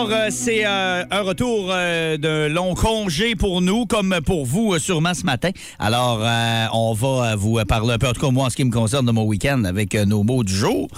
Alors, euh, c'est euh, un retour euh, de long congé pour nous, comme pour vous, sûrement ce matin. Alors, on va vous parler un peu, en tout moi, en ce qui me concerne, de mon week-end avec nos mots du jour.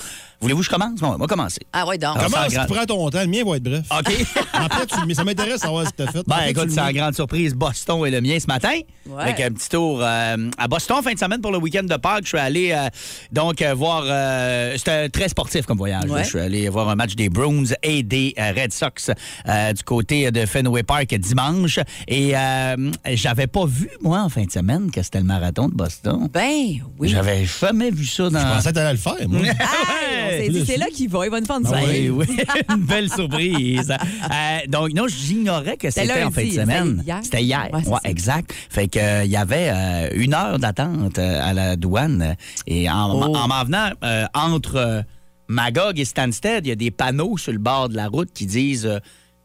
Voulez-vous que je commence? Bon, on va commencer. Ah ouais, donc. Grande- tu prends ton temps? Le mien va être bref. OK. Après, tu, mais ça m'intéresse de savoir ce que tu as fait. Ben, Après, écoute, c'est mets. grande surprise. Boston est le mien ce matin. Ouais. Avec un petit tour euh, à Boston fin de semaine pour le week-end de Pâques. Je suis allé euh, donc euh, voir. euh, C'était très sportif comme voyage. Ouais. Je suis allé voir un match des Bruins et des euh, Red Sox euh, du côté de Fenway Park dimanche. Et euh, j'avais pas vu, moi, en fin de semaine, que c'était le marathon de Boston. Ben oui. J'avais jamais vu ça dans. Je pensais que t'allais le faire, moi. Ah, dit, c'est là qu'il va, il va nous faire une Ah. Oui, oui, une belle surprise. Euh, donc, non, j'ignorais que C'était en fin de semaine. C'était hier. Ouais, Ouais, exact. Fait que euh, il y avait euh, une heure d'attente à la douane. Et en, Oh. en m'en venant entre Magog et Stansted, il y a des panneaux sur le bord de la route qui disent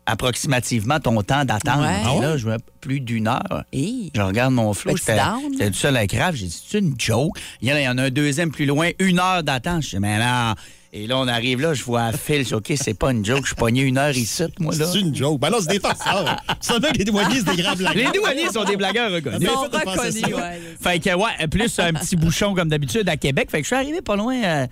approximativement ton temps d'attente. Ouais. Ah là, ouais? je vois plus d'une heure. Hey. Je regarde mon Petit j'étais tout seul à grave. J'ai dit, c'est une joke. Il y, en a, il y en a un deuxième plus loin, une heure d'attente. Je dis, mais non. Et là, on arrive là, je vois à fil. Je dis, OK, c'est pas une joke. Je suis pogné une heure ici, moi, là. C'est une joke. Ben non, c'est des farceurs. Tu savais que les douaniers, c'est des grands blagues. Les douaniers sont des blagueurs reconnus. Penser reconnus, ouais. Fait que, ouais, plus un petit bouchon comme d'habitude à Québec. Fait que je suis arrivé pas loin. euh,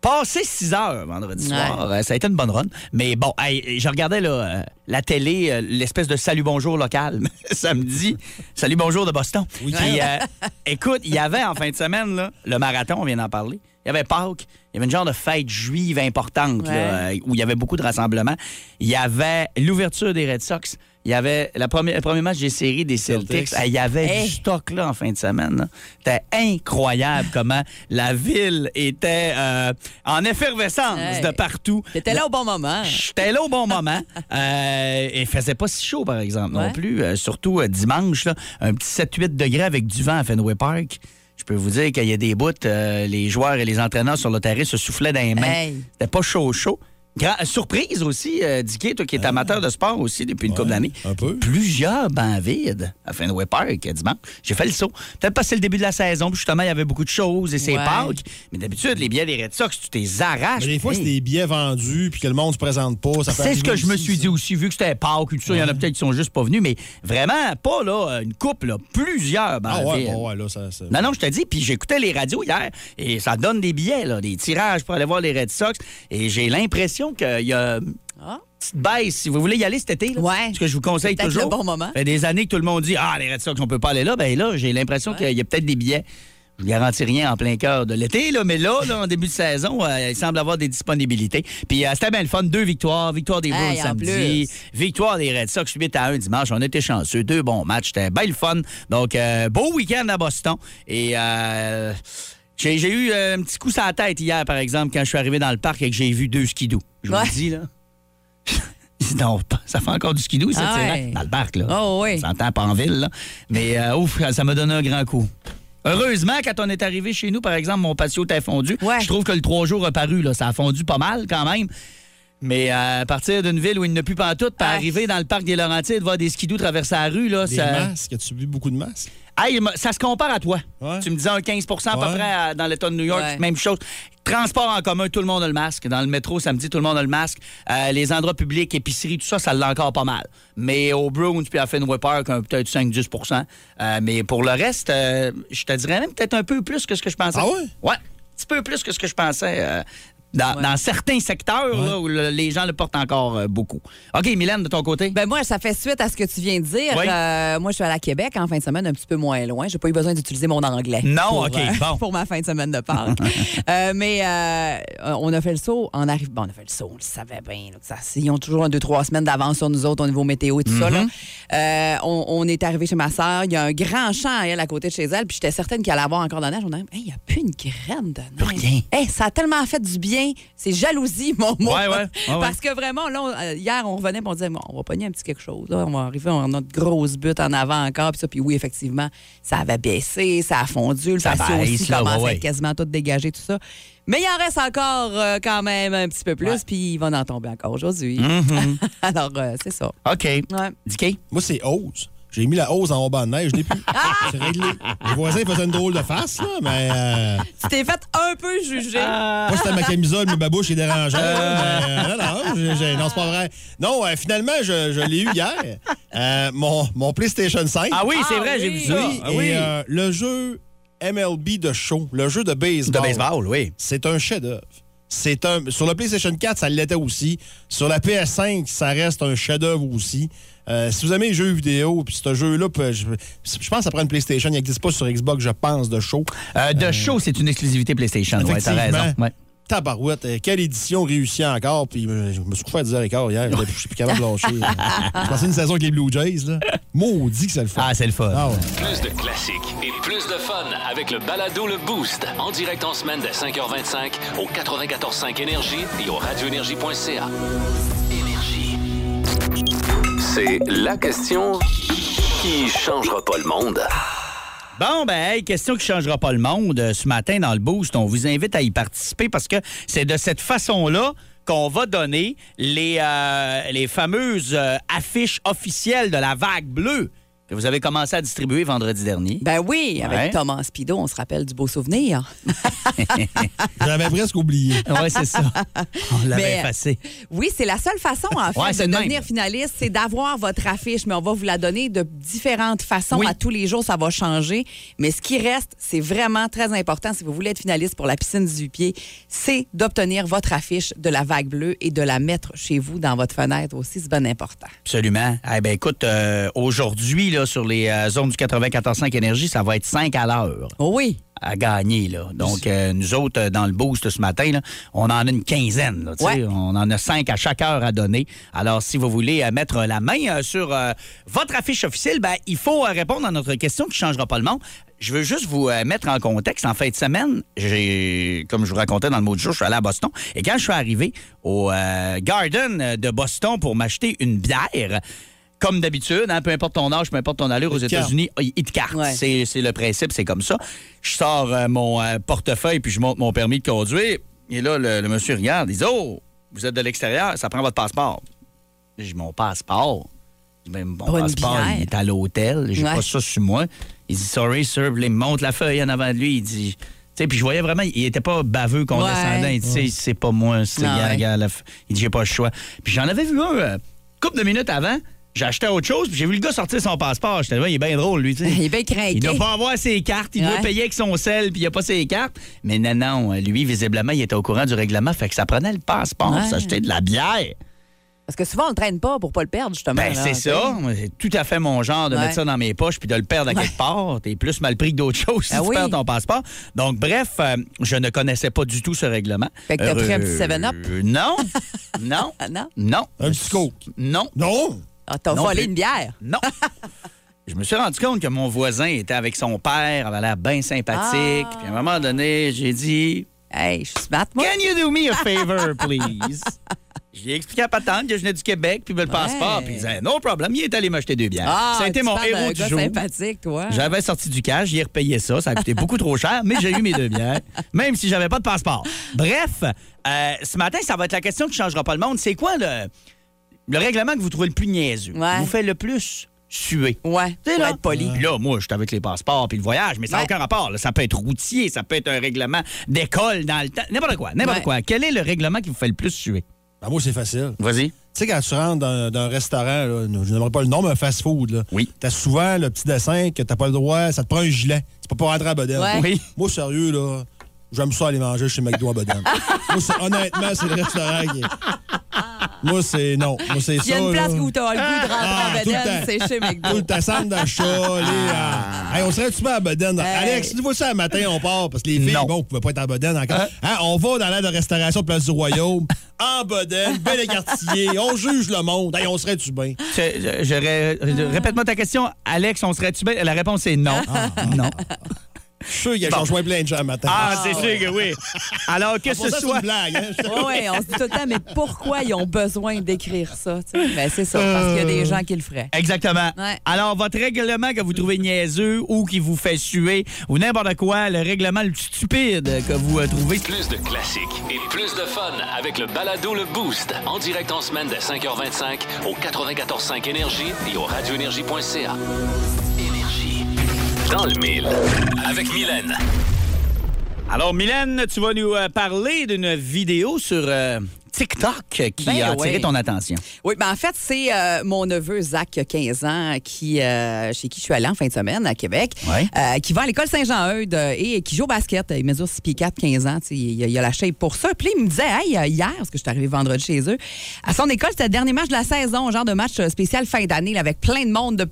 Passé 6 heures vendredi Ouais. soir. Euh, ça a été une bonne run. Mais bon, hey, je regardais là, euh, la télé, euh, l'espèce de salut bonjour local samedi. Salut bonjour de Boston. Puis, euh, écoute, il y avait en fin de semaine là, le marathon, on vient d'en parler. Il y avait Pâques. Il y avait une genre de fête juive importante là, euh, où il y avait beaucoup de rassemblements. Il y avait l'ouverture des Red Sox. Il y avait la première, le premier match des séries des Celtics. Ah, il y avait Hey. du stock là en fin de semaine. C'était incroyable comment la ville était euh, en effervescence Hey. de partout. T'étais là au bon moment. J'étais là au bon moment. Euh, et il faisait pas si chaud, par exemple, non plus. Euh, surtout dimanche, là, un petit 7-8 degrés avec du vent à Fenway Park. Je peux vous dire qu'il y a des bouts, euh, les joueurs et les entraîneurs sur le terrain se soufflaient dans les mains. Hey. C'était pas chaud, chaud. Gra- surprise aussi, euh, Dicky, toi qui es amateur de sport aussi depuis une couple d'années. un peu. Plusieurs bancs vides à Fenway Park euh, dimanche. J'ai fait le saut. Peut-être parce que c'est le début de la saison, puis justement, il y avait beaucoup de choses et c'est Ouais. Pâques. Mais d'habitude, les billets des Red Sox, tu t'es arraches. Mais des fois, Hey. c'est des billets vendus puis que le monde se présente pas. C'est ce que je me suis ça. dit aussi, vu que c'était Pâques et tout ça, il y en a peut-être qui sont juste pas venus, mais vraiment pas là, une couple, là, plusieurs bancs Ah ouais, vides. bon, là, ça. ça- Non, non, je te dis, puis j'écoutais les radios hier et ça donne des billets, là, des tirages pour aller voir les Red Sox. Et j'ai l'impression qu'il y a une Ah. petite baisse. Si vous voulez y aller cet été, là, Ouais. ce que je vous conseille C'est toujours. le bon moment. Ça fait des années que tout le monde dit Ah, les Red Sox, on peut pas aller là. Ben là, j'ai l'impression qu'il y a peut-être des billets. Je ne garantis rien en plein cœur de l'été, là, mais là, là, en début de saison, euh, il semble avoir des disponibilités. Puis euh, c'était bien le fun. Deux victoires. Victoire des Bruins Hey, samedi. Victoire des Red Sox 8 à 1 dimanche. On était chanceux. Deux bons matchs. C'était bien le fun. Donc, euh, beau week-end à Boston. Et euh, j'ai eu euh, un petit coup sur la tête hier, par exemple, quand je suis arrivé dans le parc et que j'ai vu deux skidoo. Je vous Ouais. le dis, là. non, ça fait encore du skidoo, ça, Ah c'est ouais. dans le parc, là. Oh oui. Ça s'entend pas en ville, là. Mais euh, ouf, ça m'a donné un grand coup. Heureusement, quand on est arrivé chez nous, par exemple, mon patio était fondu. Ouais. Je trouve que le trois jours a paru, là. Ça a fondu pas mal quand même. Mais euh, à partir d'une ville où il ne pue pas en tout, puis Ah. arriver dans le parc des Laurentides, voir des skidoo traverser la rue, là, Des ça... masques. As-tu vu beaucoup de masques? Hey, ça se compare à toi. Ouais. Tu me disais un 15% à peu Ouais. près à- dans l'État de New York, Ouais. même chose. Transport en commun, tout le monde a le masque. Dans le métro, samedi, tout le monde a le masque. Euh, les endroits publics, épiceries, tout ça, ça l'a encore pas mal. Mais au Bruins puis à Fenway Park, peut-être 5-10% Euh, Mais pour le reste, euh, je te dirais même peut-être un peu plus que ce que je pensais. Ah ouais? Ouais, un petit peu plus que ce que je pensais. Dans, dans certains secteurs là, où le- les gens le portent encore euh, beaucoup. OK, Mylène, de ton côté? Ben moi, ça fait suite à ce que tu viens de dire. Oui. Euh, moi, je suis allée à Québec en fin de semaine, un petit peu moins loin. J'ai pas eu besoin d'utiliser mon anglais. Non, pour, OK, euh, bon. pour ma fin de semaine de Pâques. Mais on a fait le saut en arrivant. Bon, on a fait le saut, on le savait bien. là, que ça, ils ont toujours un, deux, trois semaines d'avance sur nous autres au niveau météo et tout ça. Mm-hmm. là. On, on est arrivé chez ma sœur. Il y a un grand champ à elle à côté de chez elle. Puis j'étais certaine qu'il allait avoir encore de la neige. On a dit, Hey, il n'y a plus une graine de neige. Rien. Hey, ça a tellement fait du bien. C'est jalousie, mon mot. Ouais, ouais, ouais, ouais. Parce que vraiment, là, on- euh, hier, on revenait et on disait, bon, on va pogner un petit quelque chose. là. On va arriver, on a notre grosse butte en avant encore. Puis ça, puis oui, effectivement, ça avait baissé, ça a fondu. Le Ça patio aussi là, commence ouais, à être quasiment tout dégagé, tout ça. Mais il en reste encore euh, quand même un petit peu plus, puis il va en tomber encore aujourd'hui. Mhm. Alors, euh, c'est ça. OK. Ouais. Dicky? Moi, c'est hausse. J'ai mis la hausse en haut banc de neige, je l'ai plus. C'est réglé. Les voisins faisaient une drôle de face, là, mais euh, Tu t'es fait un peu juger. Ah. moi, c'était ma camisole, mais ma bouche est dérangeante. mais, euh, non, non, j'ai- j'ai- non, c'est pas vrai. Non, euh, finalement, je, je l'ai eu hier. Euh, mon, mon PlayStation 5. Ah oui, c'est Ah vrai, j'ai vu ça. Oui, Ah et oui. euh, le jeu MLB de show, le jeu de baseball. de baseball, oui. C'est un chef-d'œuvre. C'est un sur le PlayStation 4, ça l'était aussi. Sur la PS5, ça reste un chef-d'œuvre aussi. Euh, si vous aimez les jeux vidéo, puis ce jeu-là, je, je pense que ça prend une PlayStation. Il n'existe pas sur Xbox, je pense, de show. Euh, de show, c'est une exclusivité PlayStation. Ouais, t'as raison. Ouais. Tabarouette, euh, quelle édition réussie encore? Puis euh, je me suis couché à 10h hier. hier je suis plus capable de lâcher. J'ai passé une saison avec les Blue Jays. Là. Maudit que ça le fait. Ah, c'est le fun. Ah ouais. Plus de classiques et plus de fun avec le balado Le Boost. En direct en semaine dès 5h25 au 94.5 Énergie et au radioénergie.ca. Énergie. C'est la question qui changera pas le monde. Bon, ben, hey, question qui changera pas le monde. Euh, Ce matin, dans le Boost, on vous invite à y participer parce que c'est de cette façon-là qu'on va donner les, euh, les fameuses euh, affiches officielles de la vague bleue que vous avez commencé à distribuer vendredi dernier. Ben oui, avec Ouais. Thomas Spido, on se rappelle du beau souvenir. J'avais presque oublié. Oui, c'est ça. On l'avait effacé. Oui, c'est la seule façon, en fait, Ouais, de devenir même. finaliste, c'est d'avoir votre affiche, mais on va vous la donner de différentes façons. Oui. À tous les jours, ça va changer. Mais ce qui reste, c'est vraiment très important, si vous voulez être finaliste pour la piscine du pied, c'est d'obtenir votre affiche de la vague bleue et de la mettre chez vous dans votre fenêtre aussi. C'est bien important. Absolument. Eh ben, écoute, euh, aujourd'hui, là, sur les euh, zones du 94.5 Énergie, ça va être 5 à l'heure. Oh oui. à gagner. Là. Donc, euh, nous autres, euh, dans le boost ce matin, là, on en a une quinzaine. là. Ouais. On en a cinq à chaque heure à donner. Alors, si vous voulez mettre la main sur votre affiche officielle, ben, il faut répondre à notre question qui ne changera pas le monde. Je veux juste vous mettre en contexte. En fin de semaine, j'ai, comme je vous racontais dans le mot du jour, je suis allé à Boston. Et quand je suis arrivé au Garden de Boston pour m'acheter une bière, comme d'habitude, hein, peu importe ton âge, peu importe ton allure aux. États-Unis, il il te carte. Ouais. C'est c'est le principe, c'est comme ça. Je sors euh, mon euh, portefeuille puis je monte mon permis de conduire. Et là, le, le monsieur regarde, il dit Oh, vous êtes de l'extérieur, ça prend votre passeport. J'ai mon passeport. Je dis, Ben, mon passeport, bière. il est à l'hôtel. J'ai Ouais. pas ça sur moi. Il dit Sorry, sir. Il me montre la feuille en avant de lui. Il dit. Tu sais, puis je voyais vraiment, il était pas baveux, condescendant. Ouais. Il dit, C'est- pas moi, c'est gars, ouais. Il dit, j'ai pas le choix. Puis j'en avais vu un, euh, couple de minutes avant. J'ai acheté autre chose, puis j'ai vu le gars sortir son passeport. J'étais là, il est bien drôle, lui, tu sais. Il est bien craqué. Il doit pas avoir ses cartes, il doit payer avec son sel, puis il a pas ses cartes. Mais non, non, lui, visiblement, il était au courant du règlement, fait que ça prenait le passeport pour Ouais. s'acheter de la bière. Parce que souvent, on le traîne pas pour pas le perdre, justement. Ben, c'est tu ça. C'est tout à fait mon genre de Ouais. mettre ça dans mes poches puis de le perdre à quelque part. T'es plus mal pris que d'autres choses si Ah tu oui. perds ton passeport. Donc, bref, euh, je ne connaissais pas du tout ce règlement. Fait que t'as pris un petit Euh, 7-Up? Non. non. Ah, non? Non. Un petit coke. Non. Non! Ah, t'as Non volé plus. une bière? Non. Je me suis rendu compte que mon voisin était avec son père, avait l'air bien sympathique. Ah. Puis à un moment donné, j'ai dit Hey, je suis smart, moi. Can you do me a favor, please? J'ai expliqué à Patente que je venais du Québec, puis le passeport. Puis il disait No problem, il est allé m'acheter deux bières. Ah, ça a été mon héros du jour. sympathique, toi. J'avais sorti du cash, j'ai repayé ça. Ça a coûté beaucoup trop cher, mais j'ai eu mes deux bières, même si j'avais pas de passeport. Bref, euh, ce matin, ça va être la question qui changera pas le monde. C'est quoi le, le règlement que vous trouvez le plus niaiseux? Ouais. Vous fait le plus suer? Ouais, Tu là, être poli. Puis Là, moi, je suis avec les passeports puis le voyage, mais ça n'a Ouais. aucun rapport. là. Ça peut être routier, ça peut être un règlement d'école dans le temps. N'importe quoi, n'importe Ouais. quoi. Quel est le règlement qui vous fait le plus suer? Ben, moi, c'est facile. Vas-y. Tu sais, quand tu rentres dans, dans un restaurant, là, je n'aimerais pas le nom, mais un fast-food, là, Oui. t'as souvent le petit dessin que t'as pas le droit, ça te prend un gilet. Tu peux pas rentrer à. Ouais. Oui. Moi, sérieux, là, j'aime ça aller manger chez McDo à c'est- honnêtement, c'est le restaurant qui est... Moi, c'est... Non. Moi, c'est ça, Il y a une place là. où t'as le goût de rentrer Ah, à tout le Beden, temps. c'est chez Tout McDo. le temps, centre d'achat, les... euh, hey, on serait-tu pas à Boden? Hey. Alex, tu vois ça un matin, on part, parce que les filles, Non. bon, pouvaient pas être à Boden encore. Hein, on va dans l'aire de restauration de Place du Royaume, en Boden, bel écartillé, on juge le monde. Hey, on serait-tu bien? Je- je- je ré- je- Répète-moi ta question. Alex, on serait-tu bien? La réponse est non. Ah. Non. Suis sûr qu'il a Bon. rejoint plein de gens le matin. Ah, c'est sûr que oui. Alors que ce ça, c'est soit... une blague. Hein? Oui, on se dit tout le temps, mais pourquoi ils ont besoin d'écrire ça? Ben, c'est ça, parce qu'il y a des gens qui le feraient. Exactement. Ouais. Alors, votre règlement que vous trouvez niaiseux ou qui vous fait suer ou n'importe quoi, le règlement le plus stupide que vous euh, trouvez. Plus de classiques et plus de fun avec le balado Le Boost. En direct en semaine dès 5h25 au 94.5 Énergie et au radioénergie.ca. Dans le mille. Avec Mylène. Alors, Mylène, tu vas nous euh, parler d'une vidéo sur euh, TikTok qui Ben a attiré oui. ton attention. Oui, ben en fait, c'est euh, mon neveu Zach, qui a 15 ans, qui, euh, chez qui je suis allée en fin de semaine à Québec, Ouais. euh, qui va à l'école Saint-Jean-Eudes et qui joue au basket. Il mesure 6 pieds 4, 15 ans. Il a, il a la shape pour ça. Puis il me disait, hey, hier, parce que je suis arrivée vendredi chez eux, à son école, c'était le dernier match de la saison, genre de match spécial fin d'année, avec plein de monde de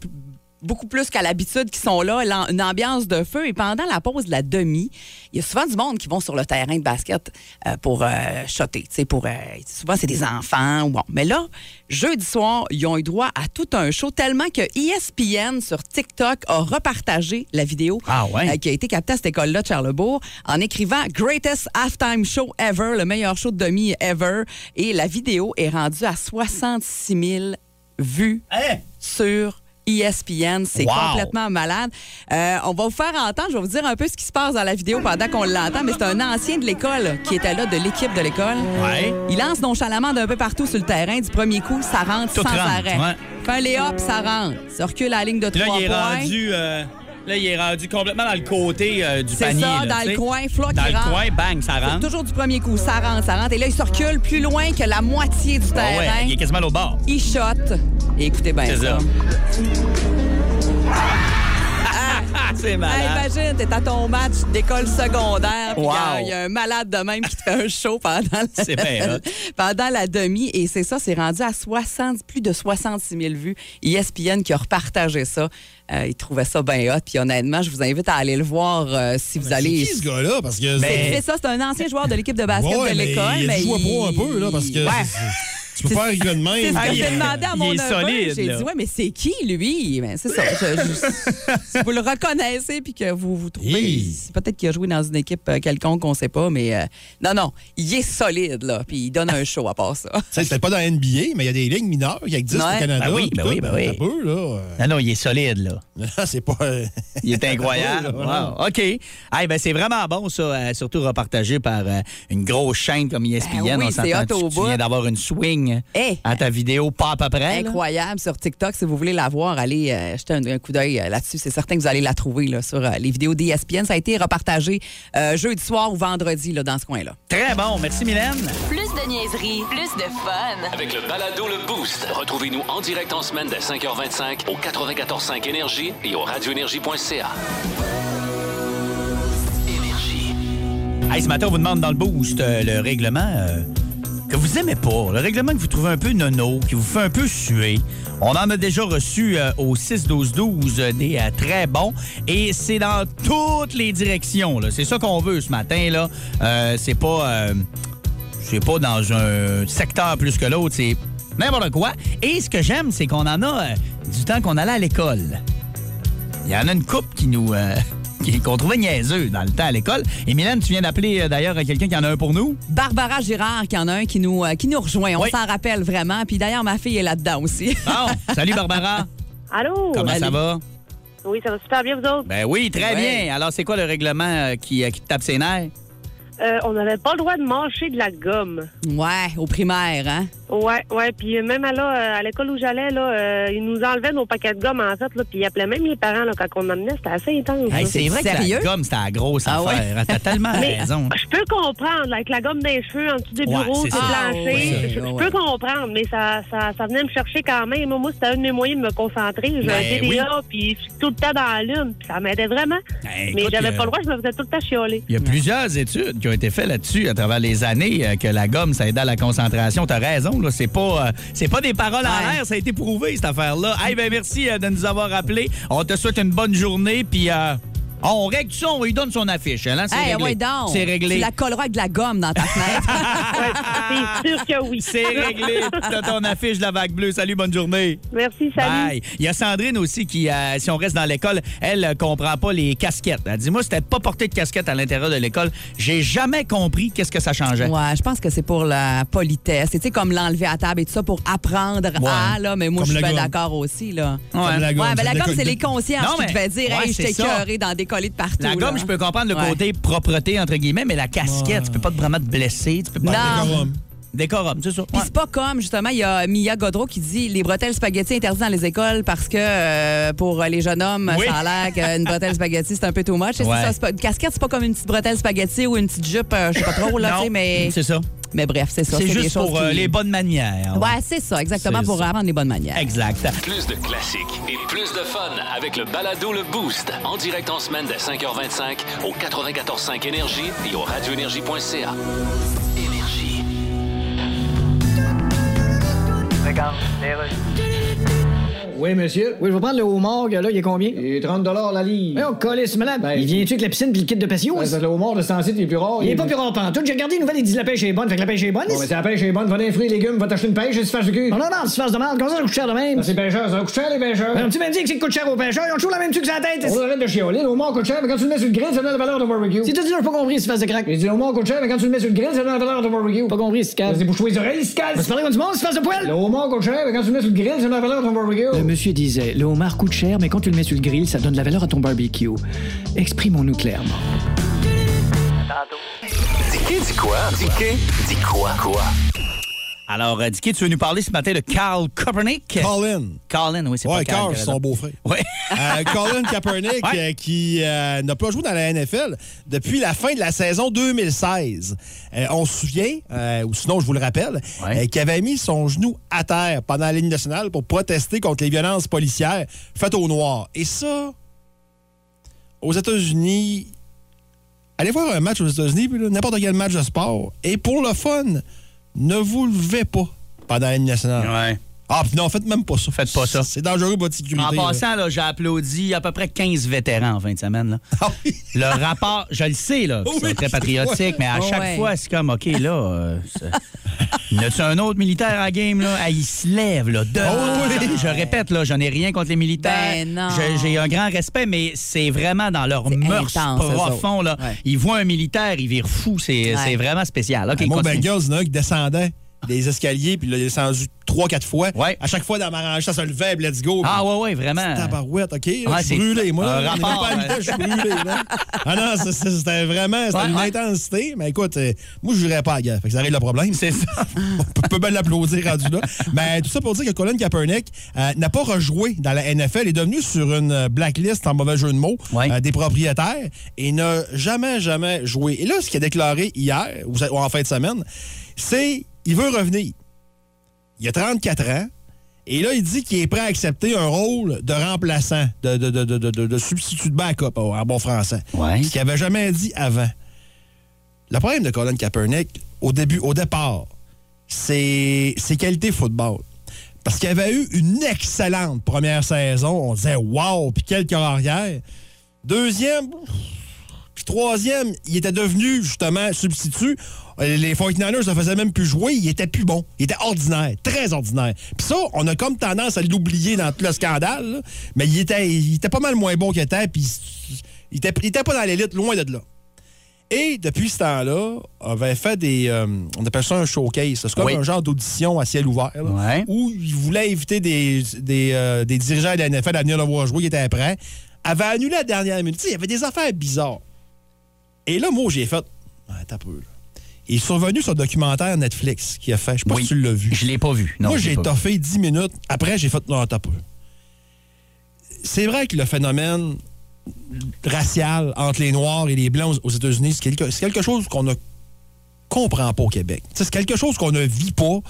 beaucoup plus qu'à l'habitude qui sont là, une ambiance de feu. Et pendant la pause de la demi, il y a souvent du monde qui vont sur le terrain de basket euh, pour euh, shotter. Pour, euh, souvent, c'est des enfants. Bon. Mais là, jeudi soir, ils ont eu droit à tout un show tellement que ESPN sur TikTok a repartagé la vidéo Ah ouais? qui a été captée à cette école-là de Charlebourg en écrivant Greatest Halftime Show Ever, le meilleur show de demi ever. Et la vidéo est rendue à 66 000 vues Hein? sur ESPN. C'est Wow. complètement malade. Euh, on va vous faire entendre, je vais vous dire un peu ce qui se passe dans la vidéo pendant qu'on l'entend, mais c'est un ancien de l'école qui était là, de l'équipe de l'école. Ouais. Il lance nonchalamment d'un peu partout sur le terrain. Du premier coup, ça rentre Tout sans rentre, arrêt. ouais. Fait un ça rentre. Ça recule à la ligne de là, trois il est points. rendu... euh, Là, il est rendu complètement dans le côté euh, du C'est panier. ça, là, dans le coin, flotte Dans qui le rentre. coin, bang, ça C'est rentre. toujours du premier coup, ça rentre, ça rentre. Et là, il se recule plus loin que la moitié du Ah terrain. ouais, il est quasiment au bord. Il shot. Et écoutez bien C'est ça. ça. C'est Hey, malade. imagine, t'es à ton match d'école secondaire, puis il y a- Wow. il y, a un malade de même qui te fait un show pendant, C'est bien hot. pendant la demi. Et c'est ça, c'est rendu à 60, plus de 66 000 vues. ESPN qui a repartagé ça. Euh, il trouvait ça bien hot. Puis honnêtement, je vous invite à aller le voir euh, si vous C'est allez. qui ce gars-là? Parce que. Ben, C'est ça, c'est un ancien joueur de l'équipe de basket Ouais, de mais l'école. il joie pro un peu, là, parce que. Ouais. C'est- Tu peux pas arriver de C'est même. ce Ah, que il j'ai est- demandé à mon neveu. solide, J'ai dit, ouais, mais c'est qui, lui? Ben, c'est ça. Je- je- si vous le reconnaissez puis que vous vous trouvez, c'est peut-être qu'il a joué dans une équipe euh, quelconque qu'on ne sait pas, mais euh, non, non, il est solide, là, puis il donne un show à part ça. C'est pas dans la NBA, mais il y a des ligues mineures qui existent Ouais. au Canada. Ben oui, ben oui, ben oui. Un peu, là. Non, non, il est solide, là. c'est pas. euh, Il est incroyable. Wow. OK. Hey, ben, c'est vraiment bon, ça, surtout repartagé par euh, une grosse chaîne comme ESPN. Ben oui, On c'est s'entend, tu, viens d'avoir une swing Hey. à ta vidéo, pas à peu près. là. Incroyable sur TikTok. Si vous voulez la voir, allez euh, jeter un, un coup d'œil euh, là-dessus. C'est certain que vous allez la trouver là, sur euh, les vidéos d'ESPN. Ça a été repartagé euh, jeudi soir ou vendredi là, dans ce coin-là. Très bon. Merci, Mylène. Plus de niaiserie, plus de fun. Avec le balado Le Boost. Retrouvez-nous en direct en semaine dès 5h25 au 94.5 Énergie et au radioénergie.ca. Énergie. Hey, ce matin, on vous demande dans le boost euh, le règlement euh, que vous aimez pas, le règlement que vous trouvez un peu nono, qui vous fait un peu suer. On en a déjà reçu euh, au 6-12-12 euh, des euh, très bons et c'est dans toutes les directions. C'est ça qu'on veut ce matin. là. C'est pas, c'est pas dans un secteur plus que l'autre, c'est n'importe quoi. Et ce que j'aime, c'est qu'on en a du temps qu'on allait à l'école. Il y en a une coupe qui nous. Qu'on trouvait niaiseux dans le temps à l'école. Et Mylène, tu viens d'appeler euh, d'ailleurs quelqu'un qui en a un pour nous? Barbara Girard, qui en a un qui nous, euh, qui nous rejoint. On Oui. s'en rappelle vraiment. Puis d'ailleurs, ma fille est là-dedans aussi. Bon, salut Barbara. Allô? Comment ça va? Oui, ça va super bien, vous autres? Ben oui, très Ouais. bien. Alors, c'est quoi le règlement euh, qui, qui te tape ses nerfs? Euh, on n'avait pas le droit de mâcher de la gomme. Ouais, au primaire, hein? Ouais, ouais. Puis même à, là, euh, à l'école où j'allais, là, euh, ils nous enlevaient nos paquets de gomme, en fait. Là, puis ils appelaient même les parents là, quand on emmenait. C'était assez intense. Hey, c'est vrai sérieux? que la gomme, c'était la grosse Ah ouais? affaire. T'as tellement Mais raison. je peux comprendre, avec la gomme des cheveux en dessous des Ouais, bureaux, c'est ouais, je, peux comprendre, mais ça, ça, ça venait me chercher quand même. Moi, c'était un de mes moyens de me concentrer. J'ai Ben un TDA, oui. puis je suis tout le temps dans la lune. Puis ça m'aidait vraiment. Ben, mais j'avais euh, pas le droit, je me faisais tout le temps chialer. Il y a plusieurs études qui ont été faites là-dessus à travers les années euh, que la gomme, ça aide à la concentration. T'as raison, là. C'est pas, euh, c'est pas des paroles en Ouais. l'air, ça a été prouvé, cette affaire-là. Hey, ben merci euh, de nous avoir appelés. On te souhaite une bonne journée, puis euh, On règle ça, on lui donne son affiche. Hein, c'est Hey, réglé. ouais, donc. C'est réglé. Tu la colleras avec de la gomme dans ta fenêtre. C'est sûr que oui. C'est réglé. T'as ton affiche de la vague bleue. Salut, bonne journée. Merci, salut. Bye. Il y a Sandrine aussi qui, euh, si on reste dans l'école, elle euh, comprend pas les casquettes. Elle dit, moi, c'était pas porter de casquette à l'intérieur de l'école. J'ai jamais compris qu'est-ce que ça changeait. Ouais, je pense que c'est pour la politesse. C'est tu sais, comme l'enlever à table et tout ça pour apprendre à, là. Mais moi, je suis d'accord aussi, là. Comme la gomme. Ouais, ben la C'est gomme, c'est de- les concierges Non, qui mais- devaient dire, ouais, hey, c'est j'étais ça. écœuré de partout. La gomme, là. je peux comprendre le Ouais. côté propreté, entre guillemets, mais la casquette, tu peux pas vraiment te blesser. Tu peux pas Non. Décorum. Décorum, c'est ça. Puis c'est pas comme, justement, il y a Mia Godreau qui dit les bretelles spaghetti interdites dans les écoles parce que euh, pour les jeunes hommes, Oui. ça a l'air qu'une bretelle spaghetti, c'est un peu too much. Ouais. ça, pas- une casquette, c'est pas comme une petite bretelle spaghetti ou une petite jupe, euh, je sais pas trop, là, tu sais, Non, mais, c'est ça. Mais bref, c'est ça. C'est juste pour euh, qui- les bonnes manières. Ouais, c'est ça, exactement, pour ça. apprendre les bonnes manières. Exact. Plus de classiques et plus de fun avec le balado Le Boost. En direct en semaine dès 5h25 au 94.5 Énergie et au radioénergie.ca. Énergie. Oui, monsieur. Oui, je vais prendre le homard, là, il est combien? Et 30 la livre. Mais on colle ce malade. Ben, il vient-tu avec la piscine puis le kit de patio? Ouais, c'est le homard de il est plus rare. il est pas plus rare pantoute. J'ai regardé une nouvelle, il dit la pêche est bonne. Fait que la pêche est bonne. Bon, mais si la pêche est bonne, va dans les fruits et légumes, va t'acheter une pêche et fasses le cul. Non, non, non, tu fasses de mal. Comment ça, ça coûte cher de même? Ça, c'est pêcheurs, ça coûte cher, les pêcheurs. Ben, tu m'as dit que c'est coûte cher aux pêcheurs. Ils ont toujours la même truc sur la tête. On arrête de chialer, le homard coûte cher, mais quand tu le mets sur le grill, ça donne la valeur de barbecue. Si tu dis, j'ai pas compris, si tu fasses de crack. J'ai dit, le homard coûte cher, mais quand tu le mets sur le grill, ça donne la valeur de barbecue. Pas compris, si tu C'est pour jouer les oreilles, se casse. Tu parles comme du monde, si tu fasses de poêle? Le homard coûte cher, mais quand tu le mets sur le grill, ça donne la valeur de barbecue. Monsieur disait, le homard coûte cher, mais quand tu le mets sur le grill, ça donne de la valeur à ton barbecue. Exprimons-nous clairement. Quoi? Dis dit quoi? Quoi? Alors, euh, Dicky, tu veux nous parler ce matin de Carl Copernic? Colin. Colin, oui, c'est Ouais, pas Carl. Carl, c'est son beau-frère. Oui. Euh, Colin Kaepernick, Ouais. euh, qui euh, n'a pas joué dans la NFL depuis la fin de la saison 2016. Euh, on se souvient, ou sinon je vous le rappelle, Ouais. qu'il avait mis son genou à terre pendant la ligne nationale pour protester contre les violences policières faites aux Noirs. Et ça, aux États-Unis, allez voir un match aux États-Unis, n'importe quel match de sport, et pour le fun, ne vous levez pas pendant la nationale. Ah, puis non, faites même pas ça. Faites pas ça. C'est dangereux pour votre sécurité. En passant, là, j'ai applaudi à peu près 15 vétérans en fin de semaine. Là. Ah oui. Le rapport, je le sais, là, Oui, c'est très patriotique, ouais. mais à chaque fois, c'est comme, OK, là, euh, a-tu un autre militaire à la game, là? Ah, il se lève, là, devant. Oh oui. Je répète, là, j'en ai rien contre les militaires. Ben non. J'ai- un grand respect, mais c'est vraiment dans leur mœurs profond, là. Ouais. Ils voient un militaire, ils virent fou. C'est c'est vraiment spécial. OK, Moi, continue. Bengals, il y en a un qui descendait des escaliers, puis il est descendu trois, quatre fois. Ouais. À chaque fois, dans ma rangée, ça se levait, let's go. Ah, ouais, ouais, vraiment. Tabarouette, OK. là, Ouais, je suis brûlé, moi. là. rapport, Pas Je suis brûlé, là. Ah non, c'était vraiment c'était Ouais, une ouais. intensité. Mais écoute, euh, moi, je jurais pas à la guerre. Fait que ça règle le problème. C'est ça. On peut- bien l'applaudir rendu là. Mais tout ça pour dire que Colin Kaepernick euh, n'a pas rejoué dans la NFL, est devenu sur une blacklist en mauvais jeu de mots euh, des propriétaires et n'a jamais, jamais joué. Et là, ce qu'il a déclaré hier, ou en fin de semaine, c'est il veut revenir. Il a 34 ans. Et là, il dit qu'il est prêt à accepter un rôle de remplaçant, de, de, de, de, substitut de backup oh, en bon français. Ouais. Ce qu'il n'avait jamais dit avant. Le problème de Colin Kaepernick, au début, au départ, c'est ses qualités football. Parce qu'il avait eu une excellente première saison. On disait wow, puis quelle carrière. Deuxième, puis troisième, il était devenu justement substitut. Euh, Les 49ers ne faisaient même plus jouer. Il était plus bon. Il était ordinaire, très ordinaire. Puis ça, on a comme tendance à l'oublier dans tout le scandale. là. Mais il était, il était pas mal moins bon qu'il était. Puis il était, il était pas dans l'élite, loin de là. Et depuis ce temps-là, on avait fait des. euh, on appelle ça un showcase. C'est comme Oui. un genre d'audition à ciel ouvert. là, Ouais. Où il voulait inviter des, des, euh, des dirigeants de la NFL à venir le voir jouer, qui étaient prêts. Avait annulé la dernière minute. Tu sais, Il y avait des affaires bizarres. Et là, moi, j'ai fait. Ah, t'as peu, là. Il est survenu sur le documentaire Netflix qu'il a fait. Je sais pas Oui. si tu l'as vu. Je l'ai pas vu. Non, Moi, j'ai pas toffé 10 minutes. Après, j'ai fait non, t'as peu. C'est vrai que le phénomène racial entre les Noirs et les Blancs aux États-Unis, c'est quelque, chose qu'on ne comprend pas au Québec. C'est quelque chose qu'on ne vit pas.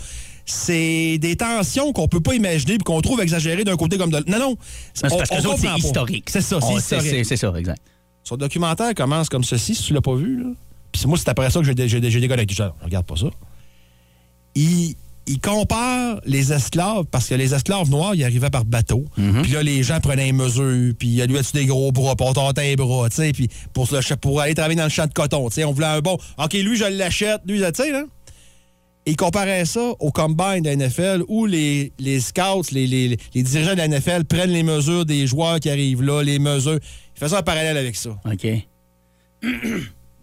C'est des tensions qu'on peut pas imaginer et qu'on trouve exagérées d'un côté comme de l'autre. Non, non. C'est parce que on c'est pas. historique. C'est ça, c'est historique. C'est ça, exact. Son documentaire commence comme ceci, si tu l'as pas vu. Là. Puis moi, c'est après ça que j'ai j'ai dé- j'ai déconnecté. Je regarde pas ça. Il il compare les esclaves, parce que les esclaves noirs, ils arrivaient par bateau. Puis là, les gens prenaient les mesures, puis lui, as-tu des gros bras, puis on les bras, tu sais, puis pour, pour aller travailler dans le champ de coton, tu sais, on voulait un bon... OK, lui, je l'achète, lui, tu sais, là. Il comparait ça au combine de la NFL où les, les scouts, les, les- les dirigeants de la NFL prennent les mesures des joueurs qui arrivent là, les mesures. Il ça en parallèle avec ça. OK.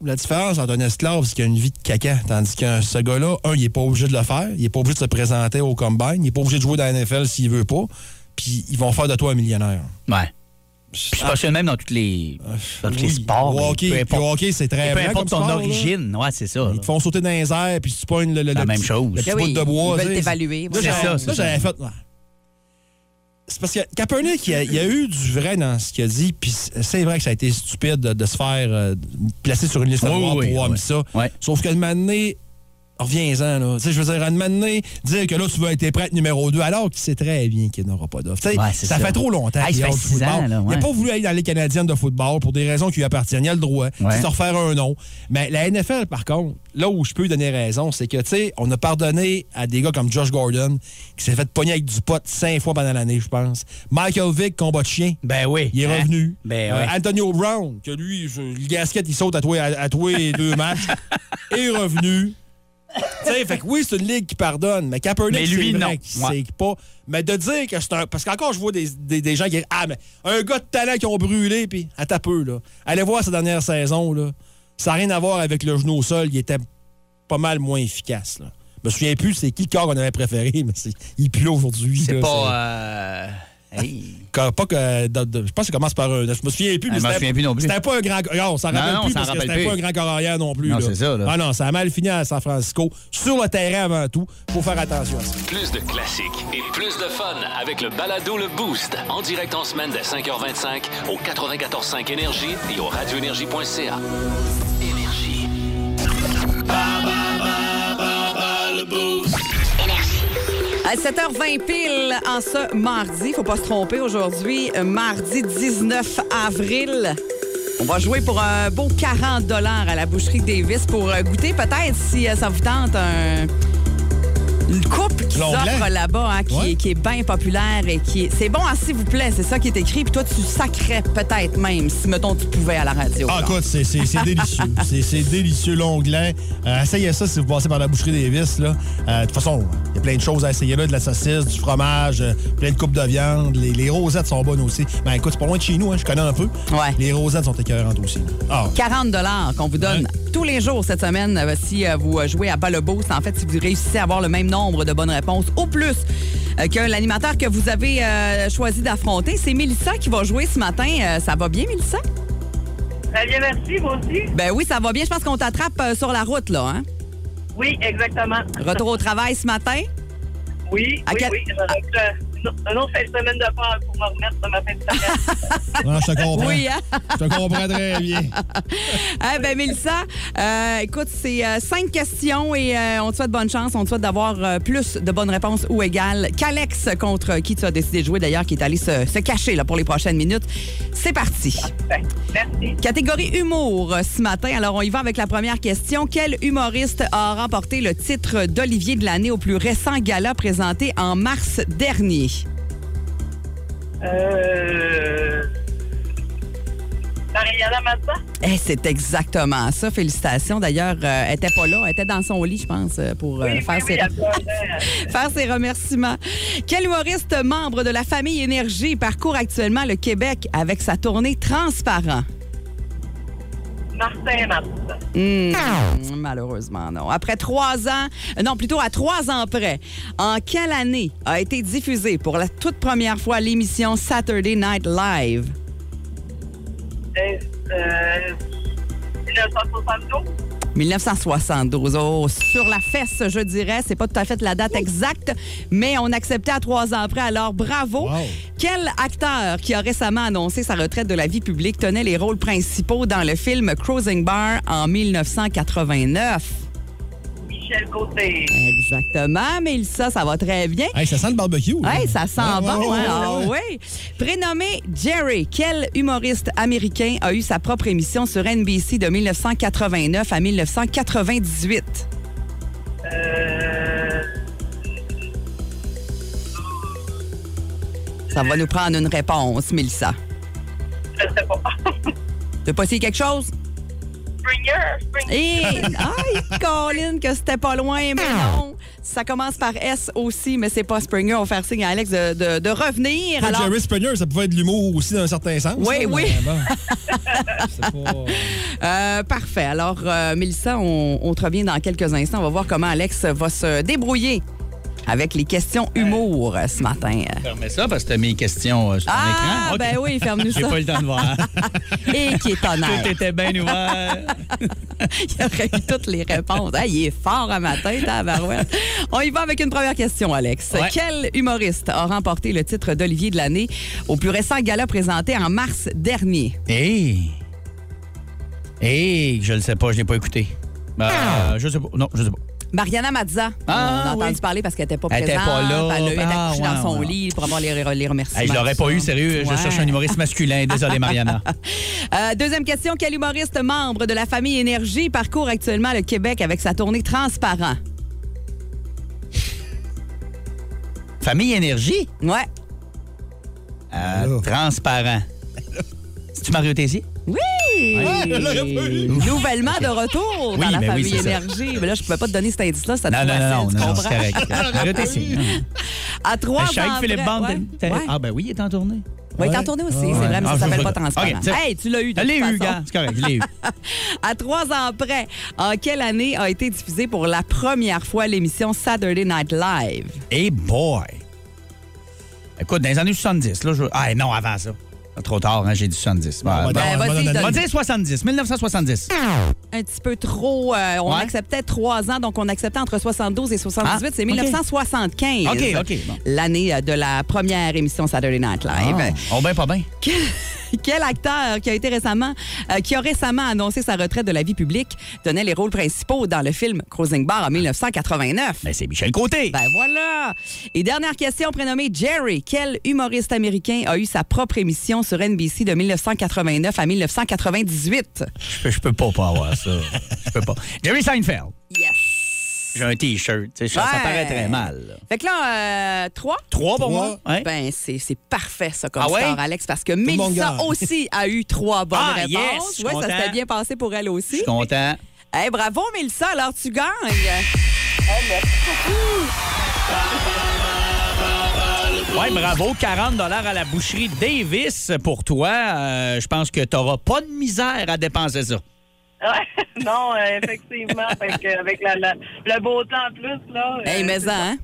La différence entre un esclave, c'est qu'il a une vie de caca. Tandis que ce gars-là, un, il n'est pas obligé de le faire. Il n'est pas obligé de se présenter au combine. Il n'est pas obligé de jouer dans la NFL s'il veut pas. Puis ils vont faire de toi un millionnaire. Ouais. Puis je pense que même dans tous les, dans tous les Oui, sports. Au mais hockey, peu puis importe, au hockey, c'est très peu importe comme ton sport, là. origine. Ouais, c'est ça. Ils te font sauter dans les airs, puis tu pognes le, le, La le même petit- chose. Le petit Ah oui, bout de bois. ils veulent t'évaluer. Là, C'est ça, là, c'est j'avais fait... C'est parce que Kaepernick, il y, a, il a eu du vrai dans ce qu'il a dit, puis c'est vrai que ça a été stupide de, de se faire euh, placer sur une liste Oui, noire oui, pour avoir oui. mis ça. Sauf que de m'amener, reviens-en, là. Tu sais, je veux dire, à un moment donné, dire que là, tu vas être prêtre numéro 2, alors qu'il sait très bien qu'il n'aura pas d'offre. Ouais, ça, fait trop longtemps. Qu'il a ans, football. Il n'a pas voulu aller dans les Canadiennes de football pour des raisons qui lui appartiennent. Il a le droit. Ouais. C'est de refaire un nom. Mais la NFL, par contre, là où je peux lui donner raison, c'est que, tu sais, on a pardonné à des gars comme Josh Gordon, qui s'est fait pogner avec du pot cinq fois pendant l'année, je pense. Michael Vick, combat de chien. Ben oui. Il est Hein? revenu. Ben Euh. Antonio Brown, que lui, je- le gasket, il saute à toi, à, à toi les deux matchs, est revenu. Fait que oui, c'est une ligue qui pardonne, mais Kaepernick, Mais lui, c'est vrai non. qu'il Ouais. sait pas. Mais de dire que c'est un. Parce qu'encore, je vois des, des, des gens qui disent Ah, mais un gars de talent qui ont brûlé, puis à ta peu, là. Allez voir sa dernière saison, là. Ça n'a rien à voir avec le genou au sol, il était pas mal moins efficace, là. Je me souviens plus c'est qui le corps qu'on avait préféré, mais c'est- il pue aujourd'hui. C'est pas. euh, hey. Que- pas que, de- de- je pense que ça commence par un. Je me souviens plus. Ah, mais je c'était- souviens plus non plus. C'était pas un grand. Non, on s'en rappelle non, on plus s'en parce que c'était pas un grand corps arrière non plus. Non, là. c'est ça, là. Ah non, ça a mal fini à San Francisco. Sur le terrain avant tout. Faut faire attention à ça. Plus de classiques et plus de fun avec le balado Le Boost. En direct en semaine dès 5h25 au 94.5 Énergie et au radioénergie.ca. Énergie. À 7h20 pile en ce mardi, faut pas se tromper aujourd'hui, euh, mardi 19 avril. On va jouer pour un beau 40 à la boucherie Davis pour euh, goûter peut-être si euh, ça vous tente un- une coupe qui s'offre là-bas, hein, qui, Ouais. est- qui est bien populaire et qui est... C'est bon, hein, s'il vous plaît, c'est ça qui est écrit. Puis toi, tu sacrais peut-être même, si, mettons, tu pouvais à la radio. Ah, écoute, c'est c'est- c'est délicieux. C'est c'est délicieux, l'onglet. Euh, essayez ça si vous passez par la boucherie Davis. Là. Euh, de toute façon, il y a plein de choses à essayer là. De la saucisse, du fromage, euh, plein de coupes de viande. Les, les rosettes sont bonnes aussi. Ben écoute, c'est pas loin de chez nous, hein, je connais un peu. Ouais. Les rosettes sont écœurantes aussi. Ah, 40 qu'on vous donne tous les jours cette semaine euh, si vous jouez à bas le Boost. En fait, si vous réussissez à avoir le même nombre de bonnes réponses au plus euh, que l'animateur que vous avez euh, choisi d'affronter, c'est Mélissa qui va jouer ce matin. Euh, ça va bien, Mélissa? Très bien, merci, vous aussi? Ben oui, ça va bien. Je pense qu'on t'attrape euh, sur la route, là. Hein? Oui, exactement. Retour au travail ce matin? Oui, À oui, quel- oui. Une- une autre fin de semaine de part pour me remettre de ma fin de semaine. non, je te comprends. Oui, hein? Je te comprends très bien. Eh ben Mélissa, euh, écoute, c'est euh, cinq questions et euh, on te souhaite bonne chance. On te souhaite d'avoir euh, plus de bonnes réponses ou égales qu'Alex contre qui tu as décidé de jouer d'ailleurs, qui est allé se, se cacher là, pour les prochaines minutes. C'est parti. Merci. Catégorie humour ce matin. Alors, on y va avec la première question. Quel humoriste a remporté le titre d'Olivier de l'année au plus récent gala présenté en mars dernier? Euh... Mariana Mazza? Eh, c'est exactement ça. Félicitations. D'ailleurs, euh, elle était pas là. Elle était dans son lit, je pense, euh, pour euh, Oui, faire oui, ses... oui, faire ses remerciements. Quel humoriste membre de la famille Énergie parcourt actuellement le Québec avec sa tournée Transparent? Martin Mazza. Hmm, malheureusement, non. Après trois ans, euh, non, plutôt à trois ans près, en quelle année a été diffusée pour la toute première fois l'émission Saturday Night Live? Euh, euh, 1972? 1972. Oh, sur la fesse, je dirais. C'est pas tout à fait la date exacte, mais on acceptait à trois ans après. Alors, bravo. Wow. Quel acteur qui a récemment annoncé sa retraite de la vie publique tenait les rôles principaux dans le film Cruising Bar en 1989? Côté. Exactement, Mélissa, ça va très bien. Ça sent le barbecue. Hein? Ça sent bon, hein? Ah Prénommé Jerry, quel humoriste américain a eu sa propre émission sur NBC de 1989 à 1998? Euh... Ça va nous prendre une réponse, Mélissa. Je sais pas. T'as pas quelque chose? Springer, Springer. Et, aïe, Colin, que c'était pas loin, mais non. Ça commence par S aussi, mais c'est pas Springer. On va faire signe à Alex de, de- de revenir. Alors, Jerry Springer, ça pouvait être de l'humour aussi dans un certain sens. Oui, oui. mais bon. C'est pas- euh, parfait. Alors, euh, Mélissa, on, on te revient dans quelques instants. On va voir comment Alex va se débrouiller avec les questions humour euh, ce matin. Fermez ça parce que t'as mes questions euh, sur Ah, écran. OK. ben oui, ferme-nous J'ai ça. pas eu le temps de voir. Et qui est honnête. Tout était bien ouvert. Il aurait eu toutes les réponses. Ah, il est fort à matin, tabarouette. On y va avec une première question, Alex. Ouais. Quel humoriste a remporté le titre d'Olivier de l'année au plus récent gala présenté en mars dernier? Hé! Hé, je le sais pas, je l'ai pas écouté. Euh, je sais pas. Non, je sais pas. Mariana Mazza. Ah, on a entendu oui. parler parce qu'elle n'était pas Elle présente. était pas là. Elle été Ah, ouais, dans son ouais. lit pour avoir les, les remerciements. Hey, je l'aurais pas eu, sérieux. Je cherche un humoriste masculin. Désolé, Mariana. Euh, deuxième question. Quel humoriste membre de la famille Énergie parcourt actuellement le Québec avec sa tournée Transparent? Famille Énergie? Ouais. Euh, transparent. C'est-tu Mario Tessier? Oui! pas eu. Nouvellement de retour Oui, dans la oui, famille. Énergie. Mais là, je ne pouvais pas te donner cet indice-là. Ça te Non, non, non, non, tu non, comprends? c'est correct. Mario Tessier. À trois ans que Philippe après- Bande. Ouais. Ouais. Ah, ben oui, il est en tournée. Oui, il est en tournée aussi, c'est vrai, mais Ah, ça s'appelle pas transparent. OK, c'est- hey, tu l'as eu de Je l'ai eu, gars. C'est correct, je l'ai eu. À trois ans après, en quelle année a été diffusée pour la première fois l'émission Saturday Night Live? Hey boy! Écoute, dans les années 70, là, je... Ah non, avant ça. Trop tard, hein, j'ai dit 70. on va Bon, dire- Ben, on va vas-y, donner- on va donne- dire 70, 1970. Un petit peu trop. euh, on Ouais. acceptait trois ans, donc on acceptait entre 72 et 78. Ah, c'est OK. 1975. OK, OK, bon. L'année euh, de la première émission Saturday Night Live. Ah, oh, ben pas bien. Quel, acteur qui a été récemment, euh, qui a récemment annoncé sa retraite de la vie publique donnait les rôles principaux dans le film Cruising Bar en 1989? Ben, c'est Michel Côté. Ben voilà! Et dernière question, prénommé Jerry. Quel humoriste américain a eu sa propre émission sur NBC de 1989 à 1998? Je peux, je peux pas pas avoir ça. Je peux pas. Jerry Seinfeld. Yes! J'ai un T-shirt. tu sais, Ça, ça paraît très mal. là. Fait que là, euh, trois? Trois pour Trois. moi. Ouais. Ben, c'est c'est parfait, ça, comme Ah ouais? score, Alex, parce que monde Mélissa gagne. aussi a eu trois bonnes Ah, réponses. yes, je suis Ouais, ça content. s'était bien passé pour elle Je aussi. suis content. Eh, bravo, Mélissa, alors tu gagnes. Ouais, bravo. 40 à la boucherie Davis pour toi. Euh, je pense que tu n'auras pas de misère à dépenser ça. Ouais, non, euh, effectivement. fait que avec la, la- le beau temps en plus, là. Hey, euh, mais c'est ça, hein?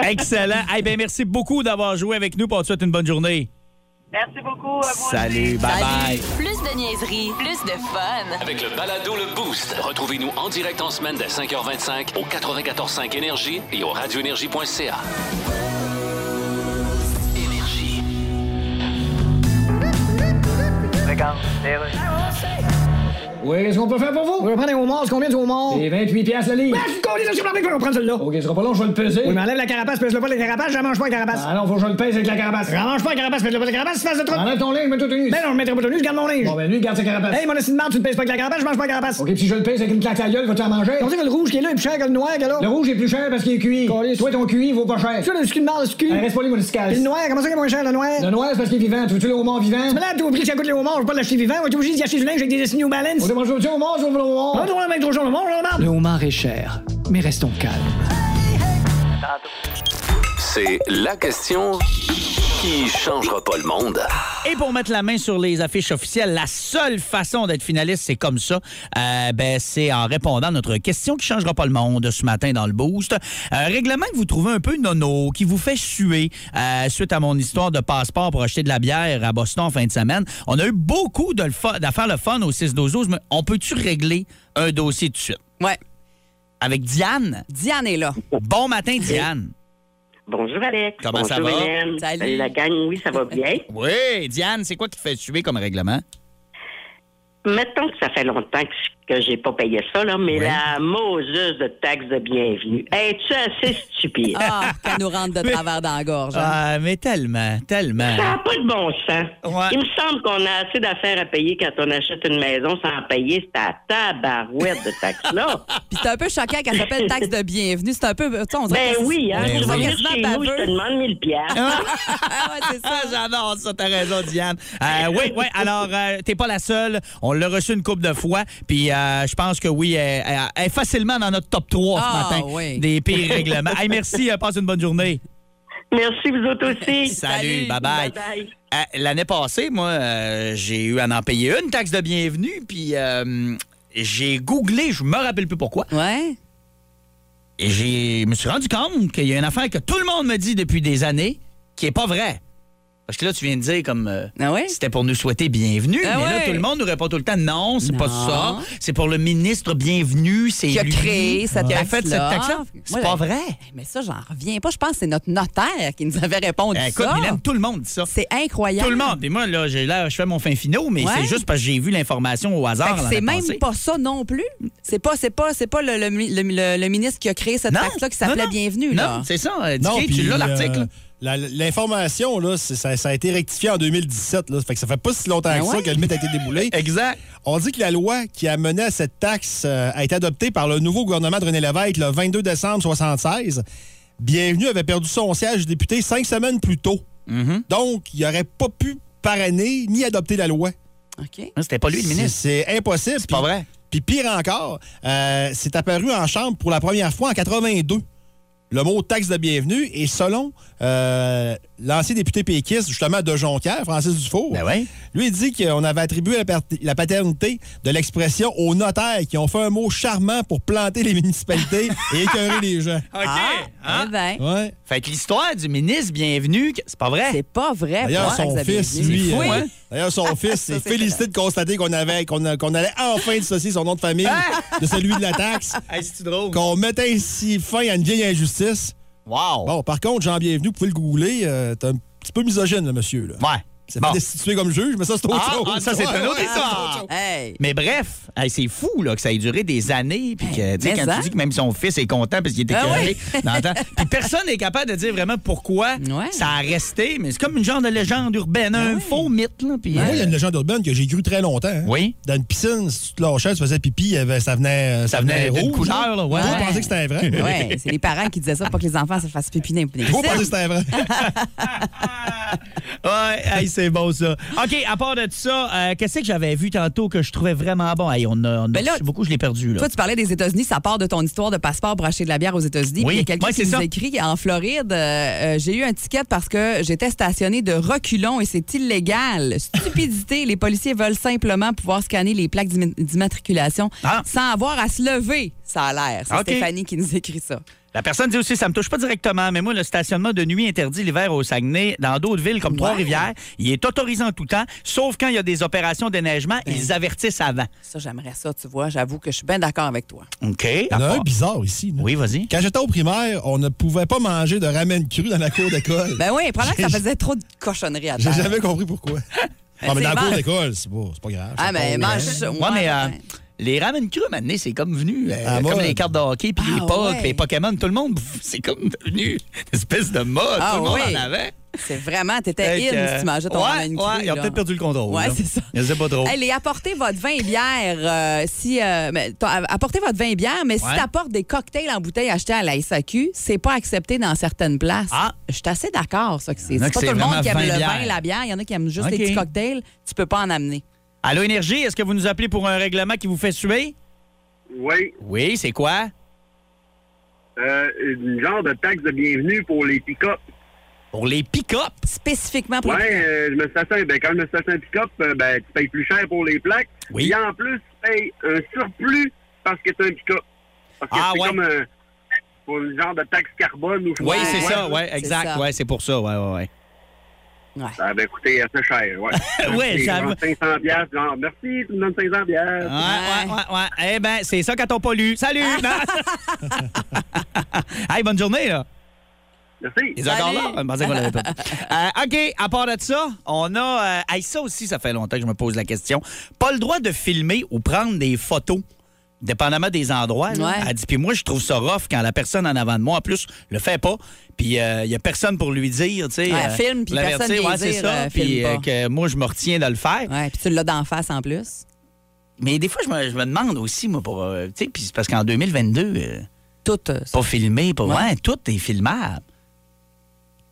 Excellent. Eh ben, merci beaucoup d'avoir joué avec nous. Pour te souhaiter une bonne journée. Merci beaucoup à vous. Salut. Bye bye. Plus de niaiserie, plus de fun. Avec le balado Le Boost, retrouvez-nous en direct en semaine dès 5h25 au 94.5 Énergie et au radioénergie.ca. Énergie. Oui, qu'est-ce qu'on peut faire pour vous? On va prendre un homard, c'est combien de homard? C'est 28 piastres le livre. Ah, tu connais, je sais pas, on prendre celui-là. OK, ce sera pas long, je vais le peser. Oui, mais enlève la carapace, pèse-le pas la carapace, je la mange pas la carapace. Ah non, faut que je le pèse avec la carapace. Je la mange pas la carapace, pèse-le pas la carapace, tu de trop. Enlève ton linge, mets tout nu. Ben non, je mettrai pas tout nu, je garde mon linge. Bon, ben lui, garde sa carapace. Hey, mon assis de marde, tu le pèses pas avec la carapace, je mange pas la carapace. OK, puis si je le pèse avec une claque à la gueule, vas-tu en manger? On dit que le rouge qui est là est plus cher que le noir, que là. Le rouge est plus cher parce qu'il est cuit. Toi, ton cuit, vaut pas cher. Tu le ski de marde, le cul. reste pas les moniscales. Puis le noir, comment ça qu'il est moins cher, le noir? Le noir, c'est parce qu'il est vivant. Tu veux-tu le homard vivant? Tu me l'as, tu oublié que ça coûte les homards, je veux pas l'acheter vivant. On est obligé d'y acheter du linge avec des New Balance. Je veux le chaud, le je. Le homard est cher, mais restons calmes. C'est la question qui changera pas le monde. Et pour mettre la main sur les affiches officielles, la seule façon d'être finaliste, c'est comme ça. Euh, ben, c'est en répondant à notre question qui changera pas le monde ce matin dans le boost. Un règlement que vous trouvez un peu nono, qui vous fait suer euh, suite à mon histoire de passeport pour acheter de la bière à Boston en fin de semaine. On a eu beaucoup de le fun- d'affaires le fun au 6 12 mais on peut-tu régler un dossier tout de suite? Ouais. Avec Diane? Diane est là. Bon matin, Diane. Bonjour Alex. Comment Bonjour ça va? Hélène. Salut. La gang, oui, ça va bien. Oui, Diane, c'est quoi qui te fait suer comme règlement? Mettons que ça fait longtemps que je que j'ai pas payé ça, là, mais la Moses de taxe de bienvenue. Es-tu assez stupide? Ah, qu'elle nous rentre de travers dans la gorge. hein. Ah, mais tellement, tellement. Ça n'a pas de bon sens. Ouais. Il me semble qu'on a assez d'affaires à payer quand on achète une maison sans payer cette tabarouette de taxe-là. Puis c'est un peu choquant qu'elle s'appelle taxe de bienvenue. C'est un peu. tu sais, on dirait ben que oui, hein. Ben vas oui. chez nous, je te demande 1000 piastres. Ah, ouais, c'est ça. Ah, J'adore ça, t'as raison, Diane. Euh, oui, oui, alors, euh, t'es pas la seule. On l'a reçu une couple de fois. Puis, euh, je pense que oui, elle, elle- elle est facilement dans notre top 3 ce Ah, matin oui. des pires règlements. Hey, merci, euh, passe une bonne journée. Merci, vous autres aussi. Salut, bye-bye. Bye-bye. Euh, L'année passée, moi, euh, j'ai eu à en payer une taxe de bienvenue, puis euh, j'ai googlé, je me rappelle plus pourquoi, Ouais. et j'ai- je me suis rendu compte qu'il y a une affaire que tout le monde me dit depuis des années qui est pas vraie. Parce que là, tu viens de dire comme euh, Ah ouais? c'était pour nous souhaiter bienvenue, Ah mais là, tout le monde nous répond tout le temps non, c'est pas ça. C'est pour le ministre bienvenu, c'est Qui a lui créé cette qui a fait cette taxe-là. C'est pas vrai. Mais ça, j'en reviens pas. Je pense que c'est notre notaire qui nous avait répondu Eh, écoute, ça. Mylène, tout le monde dit ça. C'est incroyable. Tout le monde. Et moi, là, j'ai là, je fais mon fin finaux, mais Ouais. c'est juste parce que j'ai vu l'information au hasard. c'est même pas ça non plus. C'est pas, c'est pas, c'est pas le, le, le- le- le ministre qui a créé cette taxe-là qui s'appelait. Bienvenue. Là. Non, c'est ça. euh, Non, Dicky, puis, tu l'as, l'article. L'information, là, ça, ça a été rectifié en 2017. Là. Fait que ça fait pas si longtemps Ben que ça que le mythe a été déboulé. Exact. On dit que la loi qui a mené à cette taxe euh, a été adoptée par le nouveau gouvernement de René Lévesque le 22 décembre 1976. Bienvenue avait perdu son siège de député cinq semaines plus tôt. Mm-hmm. Donc, il n'aurait pas pu parrainer ni adopter la loi. OK. Ah, C'était pas lui, le ministre. C'est impossible. C'est pas vrai. Puis pire encore, euh, c'est apparu en chambre pour la première fois en 82. Le mot taxe de bienvenue et selon euh, l'ancien député péquiste, justement, de Jonquière, Francis Dufour, Ben ouais. lui, il dit qu'on avait attribué la, pat- la paternité de l'expression aux notaires qui ont fait un mot charmant pour planter les municipalités et écœurer les gens. OK. Ah, Hein? eh ben, Ouais. Fait que l'histoire du ministre bienvenu, que- c'est pas vrai? c'est pas vrai. D'ailleurs, pour son fils, bienvenue. lui, fou, euh, hein? d'ailleurs, son fils s'est c'est félicité de constater qu'on avait, qu'on allait enfin dissocier son nom de famille de celui de la taxe, Hey, c'est drôle? qu'on mettait ainsi fin à une vieille injustice. Wow. Bon, par contre, Jean Bienvenu, vous pouvez le googler, euh, t'es un petit peu misogyne, le monsieur. Là. Ouais. C'est Bon. pas destitué comme juge, mais ça, c'est autre Ah, chose. ah, ça, c'est Ouais, une autre ouais, histoire. Hey. Mais bref, hey, c'est fou là, que ça ait duré des années. Puis que, tu sais, quand ça. tu dis que même son fils est content parce qu'il était Ah écœuré oui. dans le temps. Puis personne n'est capable de dire vraiment pourquoi Ouais. ça a resté. Mais c'est comme une genre de légende urbaine, un faux mythe. Là, puis, Mais Moi, il y a euh, une légende urbaine que j'ai cru très longtemps. hein. Oui. Dans une piscine, si tu te lâchais, tu faisais pipi, ça venait, euh, Ça venait d'une rouge. couleur, là, ouais. Toi, Ouais. pensais que c'était vrai? Ouais, c'est les parents qui disaient ça pour que les enfants se fassent pépiner. Toi, pensais que c'était vrai? Ouais, c'est beau ça. OK, à part de ça, euh, qu'est-ce que j'avais vu tantôt que je trouvais vraiment bon? Hey, on a, on a Ben là, beaucoup, je l'ai perdu. Là. Toi, tu parlais des États-Unis, ça part de ton histoire de passeport pour acheter de la bière aux États-Unis. Oui. Il y a quelqu'un Ouais, qui c'est nous ça. écrit en Floride, euh, euh, j'ai eu un ticket parce que j'étais stationné de reculons et c'est illégal. Stupidité, les policiers veulent simplement pouvoir scanner les plaques d'imma- d'immatriculation Ah. sans avoir à se lever, ça a l'air. C'est OK. Stéphanie qui nous écrit ça. La personne dit aussi, ça me touche pas directement, mais moi, le stationnement de nuit interdit l'hiver au Saguenay, dans d'autres villes comme Trois-Rivières, il est autorisé en tout temps, sauf quand il y a des opérations déneigement, Ben. ils avertissent avant. Ça, j'aimerais ça, tu vois. J'avoue que je suis bien d'accord avec toi. OK. Il y en a un bizarre ici. là. Oui, vas-y. Quand j'étais au primaire, on ne pouvait pas manger de ramen cru dans la cour d'école. Ben oui, probablement que ça faisait trop de cochonneries à J'ai terre. jamais compris pourquoi. Ah, mais dans la cour d'école, c'est pas, c'est pas grave. Ah, mais pas- mange ça. Ouais, mais euh, les ramen crus, maintenant, c'est comme venu. euh, À comme les cartes de hockey, puis Ah, les pucks, ouais. les Pokémon, tout le monde, c'est comme devenu une espèce de mode. Ah, tout le monde oui. en avait. C'est vraiment, t'étais in si tu mangeais ton ouais, ramen cru. ouais, ils ont peut-être perdu le contrôle. Ouais, c'est ça. Sais pas trop. Hey, les apportez votre vin et bière. euh, si, euh, mais, apportez votre vin et bière, mais si Ouais. tu apportes des cocktails en bouteille achetés à la SAQ, c'est pas accepté dans certaines places. Ah. Je suis assez d'accord, ça. que C'est pas tout le monde qui aime le vin, la bière. Il y en a qui aiment juste les petits cocktails. Tu peux pas en amener. Allô, Énergie, est-ce que vous nous appelez pour un règlement qui vous fait suer? Oui, Oui, c'est quoi? euh, une genre de taxe de bienvenue pour les pick-up. Pour les pick-up? Spécifiquement pour Ouais, euh, je me stationne, ben, quand je me stationne un pick-up, euh, ben, tu payes plus cher pour les plaques. Oui. Et en plus, tu payes un surplus parce que tu un pick-up. Parce que Ah, c'est ouais. comme un, pour une genre de taxe carbone. Ou je Oui, c'est ça, ouais, c'est exact. ça. Ouais, c'est pour ça, ouais, ouais, ouais. Ah, ben, écoutez, assez cher, ouais. Ouais, C'est j'avoue. genre 500 piastres, genre, merci, tu me donnes 500 piastres. Ouais, ouais, ouais, ouais. Eh ben, c'est ça quand on pas lu. Salut! Hey, bonne journée, là. Merci. Il est encore là? Je pensais qu'on l'avait pas. Euh, OK, à part de ça, on a. euh, hey, ça aussi, ça fait longtemps que je me pose la question. Pas le droit de filmer ou prendre des photos, dépendamment des endroits. Ouais. Elle dit, puis moi, je trouve ça rough quand la personne en avant de moi, en plus, le fait pas. Puis il y a personne pour lui dire, tu sais. Ouais, euh, filme, puis personne vient Ouais, c'est dire, ça. euh, Puis euh, que moi, je me retiens de le faire. Ouais, puis tu l'as d'en face en plus. Mais des fois, je me, je me demande aussi, moi, pour. euh, tu sais, puis c'est parce qu'en 2022. euh, Tout. euh, pas filmé, pas. Ouais, tout est filmable.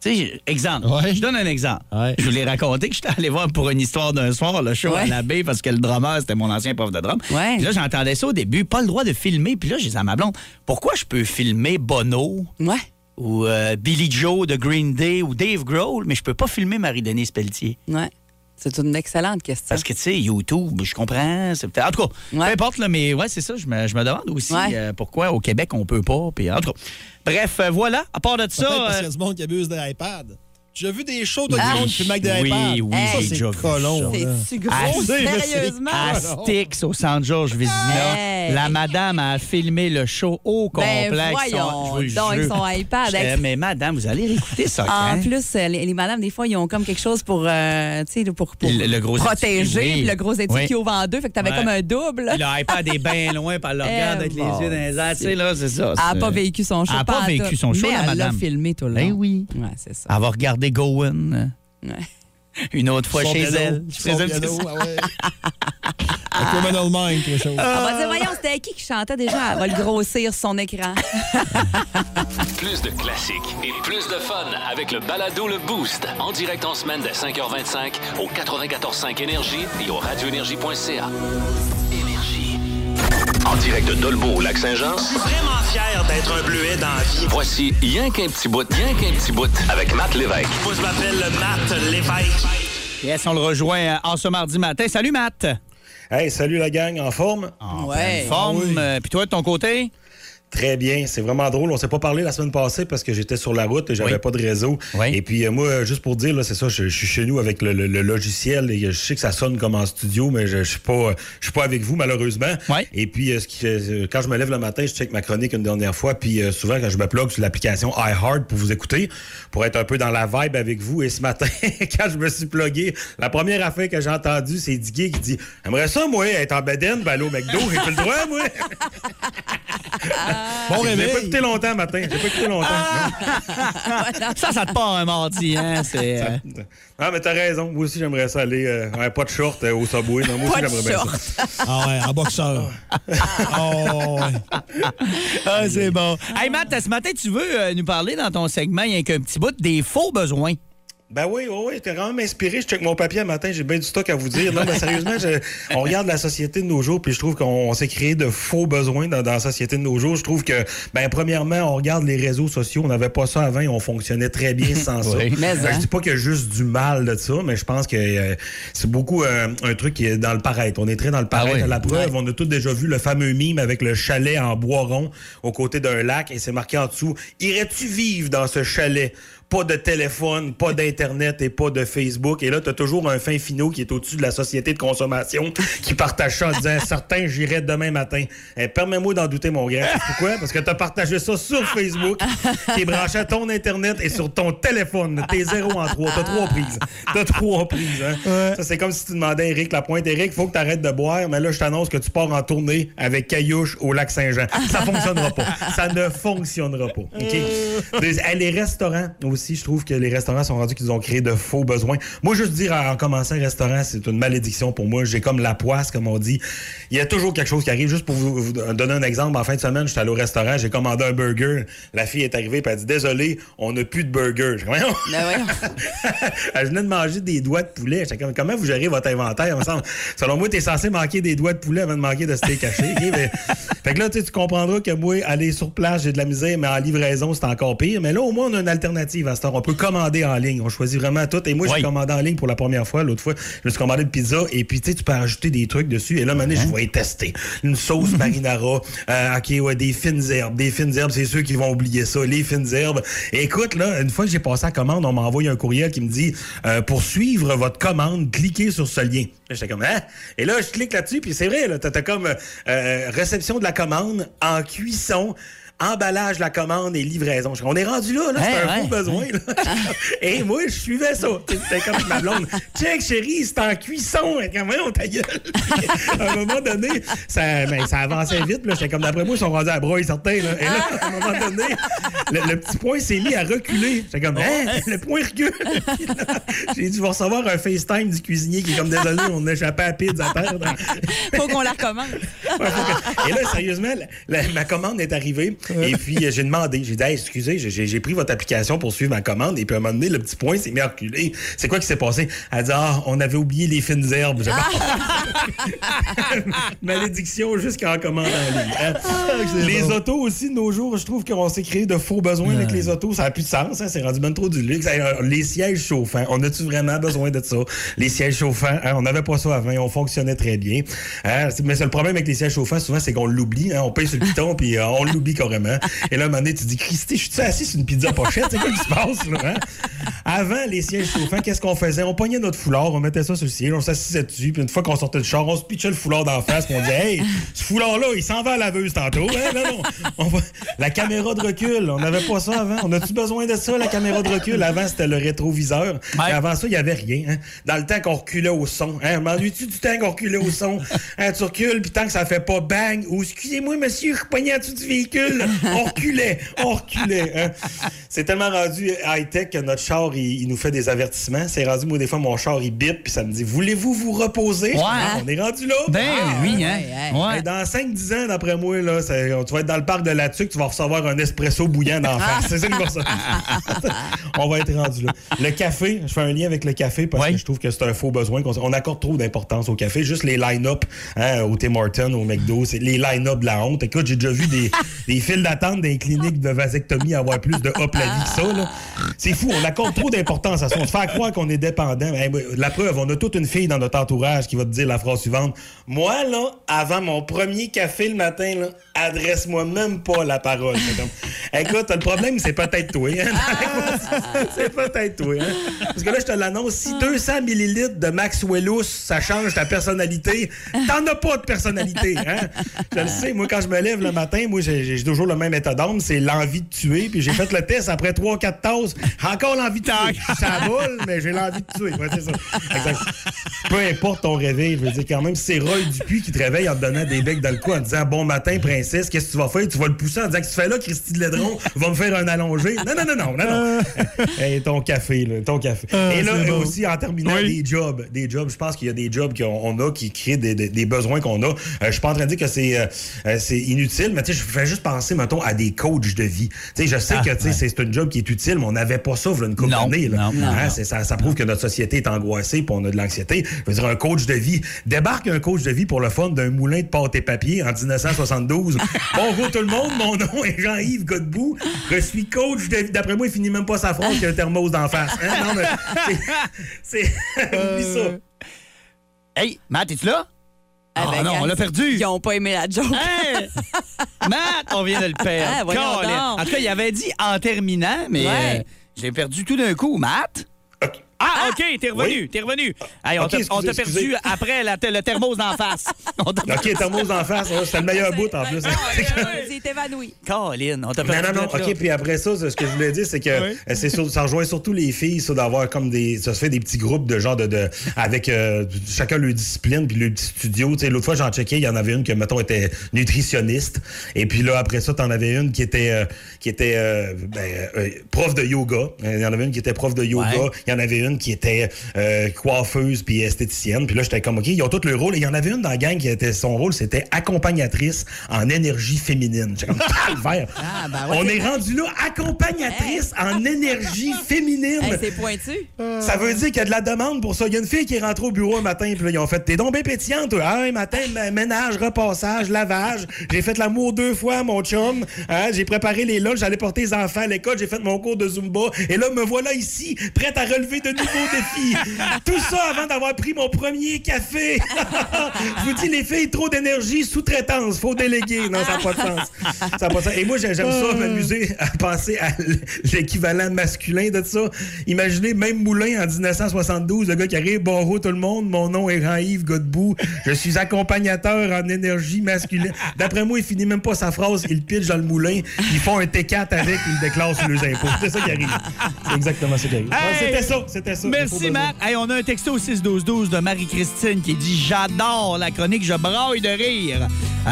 Tu sais, exemple. Ouais. Je donne un exemple. Ouais. Je vous l'ai raconté que j'étais allé voir pour une histoire d'un soir le show à la baie parce que le drummer, c'était mon ancien prof de drum. Puis là, j'entendais ça au début, pas le droit de filmer. Puis là, j'ai dit à ma blonde, pourquoi je peux filmer Bono Ouais. ou euh, Billy Joe de Green Day ou Dave Grohl, mais je peux pas filmer Marie-Denise Pelletier? Ouais. C'est une excellente question. Parce que, tu sais, YouTube, je comprends. c'est peut-être- En tout cas, Ouais. peu importe, là, mais ouais, c'est ça. Je me, je me demande aussi Ouais. euh, pourquoi au Québec, on peut pas. Puis, en tout cas, bref, euh, voilà. À part de ça. Parce euh, qu'il y a du monde qui abuse des iPads. J'ai vu des shows de Ah. avec des Oui, oui, ça, j'ai c'est colon. C'est-tu gros? C'est- Sérieusement? à Styx au San Georges Vizina. Hey. La madame a filmé le show au complet. Ben avec son- voyons donc, avec jure. son iPad. J'étais, Mais madame, vous allez réécouter ça En quand? plus, euh, les, les madames, des fois, ils ont comme quelque chose pour, euh, tu sais, pour, pour Le- le gros protéger. étui, oui. puis le gros étui Oui. qui ouvre en deux. Fait que t'avais Ouais. comme un double. Puis Le iPad est bien loin, puis elle le regarde Eh avec bon, les yeux dans les airs. Tu sais, là, c'est ça. Elle n'a c'est- pas vécu son show. Elle a pas vécu son show, la elle l'a madame. filmé tout le long. Ben oui. Ouais, c'est ça. Elle va regarder Gowan euh, Ouais. une autre fois Son chez piano, elle. Je présume piano, c'est- ah ouais. Criminal mind, quelque chose. On va dire, voyons, c'était qui qui chantait déjà? Elle va le grossir son écran. Plus de classiques et plus de fun avec le balado Le Boost. En direct en semaine dès 5h25 au 94.5 Énergie et au radioénergie.ca. En direct de Dolbeau au Lac-Saint-Jean. Je suis vraiment fier d'être un bleuet dans la vie. Voici Rien qu'un petit bout, rien qu'un petit bout avec Matt Lévesque. Moi, je m'appelle Matt Lévesque. Yes, on le rejoint euh, en ce mardi matin. Salut, Matt. Hey, salut la gang, en forme? En Ouais. forme. Ah oui. Euh, Puis toi, de ton côté? Très bien, c'est vraiment drôle. On s'est pas parlé la semaine passée parce que j'étais sur la route et j'avais Oui. pas de réseau. Oui. Et puis euh, moi, juste pour dire, là, c'est ça, je, je suis chez nous avec le, le- le logiciel et je sais que ça sonne comme en studio, mais je, je suis pas, je suis pas avec vous malheureusement. Oui. Et puis euh, ce qui, euh, quand je me lève le matin, je check ma chronique une dernière fois. Puis euh, souvent quand je me plug sur l'application iHeart pour vous écouter, pour être un peu dans la vibe avec vous. Et ce matin, quand je me suis plugué, la première affaire que j'ai entendue, c'est Didier qui dit Aimerais ça, moi, être en bedaine, ben au McDo, j'ai plus le droit, moi. Bon J'ai pas réveil. écouté longtemps matin. J'ai pas écouté longtemps. non. Ça, ça te part un mardi, hein? C'est, euh, Ah, mais t'as raison. Moi aussi, j'aimerais ça aller. euh, ouais, pas de short euh, au Subway. Non, moi Pas aussi, de j'aimerais bien short. ça. Ah ouais, en boxeur. oh, ouais. Ah, c'est bon. Hey, Matt, ce matin, tu veux euh, nous parler dans ton segment, il y a qu'un petit bout, des faux besoins. Ben oui, oui, oui. T'es vraiment inspiré. Je check mon papier un matin. J'ai bien du stock à vous dire. Non, mais sérieusement, je- on regarde la société de nos jours, puis je trouve qu'on on s'est créé de faux besoins dans, dans la société de nos jours. Je trouve que, ben, premièrement, on regarde les réseaux sociaux. On n'avait pas ça avant et on fonctionnait très bien sans ça. Oui. Mais, Ben, hein? Je dis pas qu'il y a juste du mal de ça, mais je pense que euh, c'est beaucoup euh, un truc qui est dans le paraître. On est très dans le paraître. Ah oui. À la preuve, on a tous déjà vu le fameux mime avec le chalet en bois rond aux côtés d'un lac et c'est marqué en dessous Irais-tu vivre dans ce chalet? Pas de téléphone, pas d'Internet et pas de Facebook. Et là, tu as toujours un fin finot qui est au-dessus de la société de consommation qui partage ça en disant Certains, j'irai demain matin. Eh, Permets-moi d'en douter, mon gars. Pourquoi? Parce que tu as partagé ça sur Facebook, qui est branché à ton Internet et sur ton téléphone. T'es zéro en trois. T'as trois prises. T'as trois prises. Hein? Ça, c'est comme si tu demandais à Eric Lapointe Eric, faut que tu arrêtes de boire, mais là, je t'annonce que tu pars en tournée avec Caillouche au lac Saint-Jean. Ça fonctionnera pas. Ça ne fonctionnera pas. OK? Des- eh, les restaurants aussi, je trouve que les restaurants sont rendus qu'ils ont créé de faux besoins. Moi, juste dire en commençant un restaurant, c'est une malédiction pour moi. J'ai comme la poisse, comme on dit. Il y a toujours quelque chose qui arrive. Juste pour vous, vous donner un exemple, en fin de semaine, j'étais allé au restaurant, j'ai commandé un burger. La fille est arrivée et elle a dit Désolé, on n'a plus de burger. Voyons. Ben voyons. Elle venait de manger des doigts de poulet. Comment vous gérez votre inventaire? Il me semble? Selon moi, tu es censé manquer des doigts de poulet avant de manquer de steak? Mais- fait que là, tu comprendras que moi, aller sur place, j'ai de la misère, mais en livraison, c'est encore pire. Mais là, au moins, on a une alternative à cette heure. On peut commander en ligne. On choisit vraiment tout. Et moi, j'ai Oui. commandé en ligne pour la première fois. L'autre fois, je me suis commandé une pizza. Et puis, tu sais, tu peux rajouter des trucs dessus. Et là, maintenant, je vais tester. Une sauce marinara. Euh, OK, ouais, des fines herbes. Des fines herbes, c'est ceux qui vont oublier ça. Les fines herbes. Et écoute, là, une fois que j'ai passé la commande, on m'a envoyé un courriel qui me dit euh, pour suivre votre commande, cliquez sur ce lien. J'étais comme, hein? Et là, je clique là-dessus, puis c'est vrai, là, t'as t'as comme euh, réception de la commande en cuisson emballage, la commande et livraison. Je On est rendu là, là c'est Ouais, un ouais. besoin. là. et moi, je suivais ça. C'était comme ma blonde. Check, chérie, c'est en cuisson. Elle dit, Voyons, ta gueule. à un moment donné, ça, ben, ça avançait vite. J'étais comme, d'après moi, ils sont rendus à broye certains. Là. Et là, à un moment donné, le, le petit point s'est mis à reculer. J'étais comme, hein, le point recule. J'ai vais recevoir un FaceTime du cuisinier qui est comme, désolé, on a échappé à pizza à terre. Faut qu'on la. Ouais, que- Et là, sérieusement, la- la- ma commande est arrivée. Et puis, euh, j'ai demandé, j'ai dit, Hey, excusez, j'ai- pris votre application pour suivre ma commande. Et puis, à un moment donné, le petit point s'est mis à reculer. C'est quoi qui s'est passé? Elle dit, ah, on avait oublié les fines herbes. Malédiction jusqu'en commande en ligne. hein. les autos aussi, de nos jours, je trouve qu'on s'est créé de faux besoins avec les autos. Ça n'a plus de sens. hein. C'est rendu même trop du luxe. Euh, Les sièges chauffants, on a-tu vraiment besoin de ça? Les sièges chauffants, hein, on n'avait pas ça avant. On fonctionnait très bien. Hein, mais c'est le problème avec les sièges chauffants, souvent, c'est qu'on l'oublie. On paye sur le piton, puis euh, on l'oublie carrément. Et là, à un moment donné, tu te dis, Christy, je suis assis sur une pizza pochette? C'est quoi qui se passe, là? hein? Avant les sièges chauffants, qu'est-ce qu'on faisait? On pognait notre foulard, on mettait ça sur le siège, on s'assisait dessus, puis une fois qu'on sortait du char, on se pitchait le foulard d'en face, puis on disait, hey, ce foulard-là, il s'en va à la laveuse tantôt. Hein? Non, non. On va- La caméra de recul, on n'avait pas ça avant. On a-tu besoin de ça, la caméra de recul? Avant, c'était le rétroviseur. Et avant ça, il n'y avait rien. hein? Dans le temps qu'on reculait au son. Hein? M'ennuies-tu du temps qu'on reculait au son? Hein, tu recules, puis tant que ça fait pas bang, ou excusez-moi, monsieur, je en dessous du véhicule. On reculait, on reculait. hein. C'est tellement rendu high-tech que notre char, il, il nous fait des avertissements. C'est rendu, moi, des fois, mon char, il bip, puis ça me dit, voulez-vous vous reposer? Ouais. Ah, on est rendu là. Ben Ah, oui, hein? Ouais. Dans 5-10 ans, d'après moi, là, tu vas être dans le parc de la Tuque, tu vas recevoir un espresso bouillant d'en face. C'est ça qui va ça. On va être rendu là. Le café, je fais un lien avec le café parce que je trouve que c'est un faux besoin. On accorde trop d'importance au café. Juste les line-up hein, au Tim Hortons, au McDo, c'est les line-up de la honte. Écoute, j'ai déjà vu des, des files d'attente les cliniques de vasectomie avoir plus de hop la vie que ça. C'est fou, on accorde trop d'importance à ça. On se fait croire qu'on est dépendant. Hey, la preuve, on a toute une fille dans notre entourage qui va te dire la phrase suivante. Moi, là, avant mon premier café le matin, là, adresse-moi même pas la parole. C'est comme, écoute, le problème, c'est peut-être toi. hein. c'est peut-être toi. hein. Parce que là, je te l'annonce, si 200 millilitres de Maxwellus, ça change ta personnalité, t'en as pas de personnalité. Hein? Je le sais, moi, quand je me lève le matin, moi, j'ai toujours le même état d'âme, c'est l'envie de tuer. Puis j'ai fait le test après 3-4 tasses, encore l'envie de tuer. Ça boule, mais j'ai l'envie de tuer. Ouais, c'est ça. Exact. Peu importe ton réveil, je veux dire, quand même, c'est Roy Dupuis qui te réveille en te donnant des becs dans le cou en te disant Bon matin, princesse, qu'est-ce que tu vas faire? Tu vas le pousser en disant que tu fais là, Christy de Ledron va me faire un allongé. Non, non, non, non, non, non. Hey, ton café, là, ton café. Ah, Et là, bon. aussi, en terminant, des jobs. Des jobs, je pense qu'il y a des jobs qu'on on a qui créent des, des- des besoins qu'on a. Euh, je suis pas en train de dire que c'est euh, euh, c'est inutile, mais tu sais, je fais juste penser, mettons, à des coachs de vie. Tu sais, je sais Ah, que tu sais, ouais. c'est c'est un job qui est utile, mais on n'avait pas ça il une couple d'années. là. non, non, Hein, Ça, ça prouve que notre société est angoissée puis on a de l'anxiété. Je veux dire, un coach de vie. Débarque un coach de vie pour le fun d'un moulin de pâte et papier en 1972. Bonjour tout le monde, mon nom est Jean-Yves Godbout. Je suis coach de vie. D'après moi, il finit même pas sa phrase qu'il y a un thermos d'en face. Hein? Non, mais c'est- c'est. Oublie ça. Hey, Matt, es-tu là? Ah, non, on l'a perdu. Ils ont pas aimé la joke. Hey! Matt, on vient de le perdre. Ah. En tout cas, il avait dit en terminant, mais Ouais. euh, j'ai perdu tout d'un coup. Matt? Ah, OK, t'es revenu, t'es revenu. Hey, on t'a- perdu après la- le thermos d'en face. OK, thermos d'en face, c'était le meilleur bout en plus. Il est évanoui. Colin, on t'a Non, perdu. non, non. là. OK, puis après ça, ce que je voulais dire, c'est que euh, c'est sur- ça rejoint surtout les filles, ça, d'avoir comme des. Ça se fait des petits groupes de genre de. de- avec euh, chacun leur discipline, puis leur petit studio. Tu sais, l'autre fois, j'en checkais, il y en avait une qui, mettons, était nutritionniste. Et puis là, après ça, t'en avais une qui était, euh, qui était euh, ben, euh, prof de yoga. Il y en avait une qui était prof de yoga. Ouais. Il y en avait une qui était euh, coiffeuse puis esthéticienne. Puis là, j'étais comme, OK, ils ont tous leur rôle. Et il y en avait une dans la gang qui était son rôle, c'était accompagnatrice en énergie féminine. J'étais comme, calvaire. Ah, ben ouais, On est rendu là, accompagnatrice en énergie féminine. Hey, c'est pointu. Ça veut dire qu'il y a de la demande pour ça. Il y a une fille qui est rentrée au bureau un matin, puis là, ils ont fait T'es donc bien pétillante, toi. Ah, un matin, ménage, repassage, lavage. J'ai fait l'amour deux fois, mon chum. Hein, J'ai préparé les lunchs, j'allais porter les enfants à l'école, j'ai fait mon cours de Zumba. Et là, me voilà ici, prête à relever de nouveau défi. Tout ça avant d'avoir pris mon premier café. Je vous dis, les filles, trop d'énergie, sous-traitance, faut déléguer. Non, ça n'a pas de sens. Ça a pas de sens. Et moi, j'aime ça m'amuser à penser à l'équivalent masculin de ça. Imaginez, même Moulin en 1972, le gars qui arrive, bonjour tout le monde, mon nom est Jean-Yves Godbout, je suis accompagnateur en énergie masculine. D'après moi, il finit même pas sa phrase, il pitch dans le moulin, ils font un T4 avec, ils déclarent sur leurs impôts. C'est ça qui arrive. C'est exactement ça qui arrive. Hey! C'était ça, c'était ça. Merci, Marc. Hey, on a un texto au 6-12-12 de Marie-Christine qui dit J'adore la chronique, je braille de rire.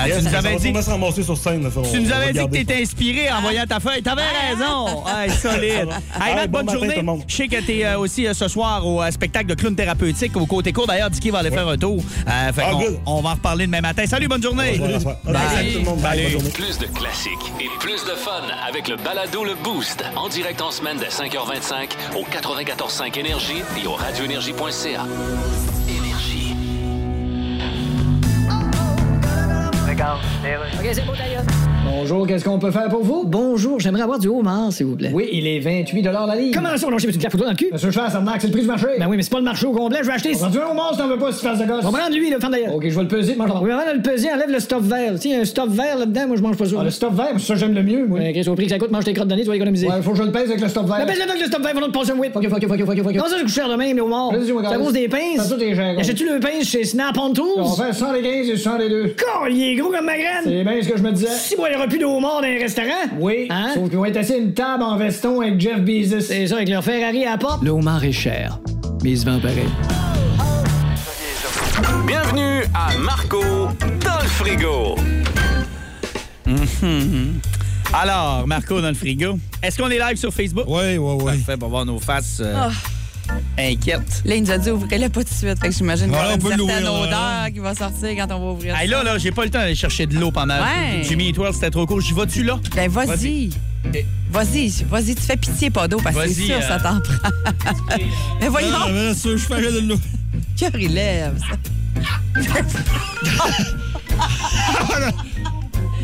Yes, tu nous avais va dit, se sur scène. là, tu nous on va avais dit que regarder t'étais inspiré en voyant ta feuille. T'avais raison. Hey, solide. Hey, bon bonne matin, journée. tout le monde. Je sais que t'es euh, aussi euh, ce soir au euh, spectacle de clown thérapeutique au côté court. D'ailleurs, Dicky va aller faire un tour. Euh, fait Ah, good. on va en reparler demain matin. Salut, bonne journée. On tout le monde. Bye, bonne journée. Plus de classiques et plus de fun avec le balado Le Boost. En direct en semaine dès 5h25 au 94.5 Énergie et au radioénergie.ca. OK, c'est beau, d'ailleurs. Bonjour, qu'est-ce qu'on peut faire pour vous? Bonjour, j'aimerais avoir du homard, s'il vous plaît. Oui, il est 28 la livre. Comment ça, non, j'ai une carte photo dans le cul? Monsieur Chasse, ça c'est le prix du marché. Ben oui, mais c'est pas le marché au complet, je vais acheter. On va du homard si t'en veux pas, si tu fasses de gosse? On va prendre lui, le fan d'ailleurs. OK, je vais le peser, mange Oui, avant de le peser, enlève le stuff vert. Tu sais, un stuff vert là-dedans, moi, je mange pas ça. le stuff vert, ça, j'aime le mieux, moi. Ouais, Chris, au prix que ça coûte, mange tes crottes d'année, tu vas économiser. Ouais, faut que je le pèse avec le stuff vert. Mais pèse-le avec le stuff vert, faut te passer un whip. OK, OK, OK, OK, OK. Non, ça, coûte cher de même, le homard? C'est à cause des pinces? Ça. Achètes-tu le pince chez Snap on Tools? On fait 115 et 102. il est gros comme ma graine. C'est bien ce que je me disais. Plus de dans les restaurants. Oui. Hein? Sauf qu'ils vont être assis à une table en veston avec Jeff Bezos. C'est ça, avec leur Ferrari à la porte. Le homard est cher, mais il se vend pareil. Bienvenue à Marco dans le frigo. Mhm. Alors, Marco dans le frigo. Est-ce qu'on est live sur Facebook? Oui, oui, oui. Parfait, pour voir nos faces euh, Ah. Inquiètes. Là, il nous a dit ouvrez-le pas tout de suite. Fait que j'imagine qu'il y on une peut certaine odeur qui va sortir quand on va ouvrir Hey, ça. là, là, j'ai pas le temps d'aller chercher de l'eau pendant Ouais. Jimmy Eat World, c'était trop court. J'y vas-tu là? Ben, vas-y. Vas-y, vas-y, tu fais pitié pas d'eau parce que c'est sûr, euh, ça t'en prend. mais voyons. Ah, mais ça, je fais de l'eau. Cœur, il lève, ça.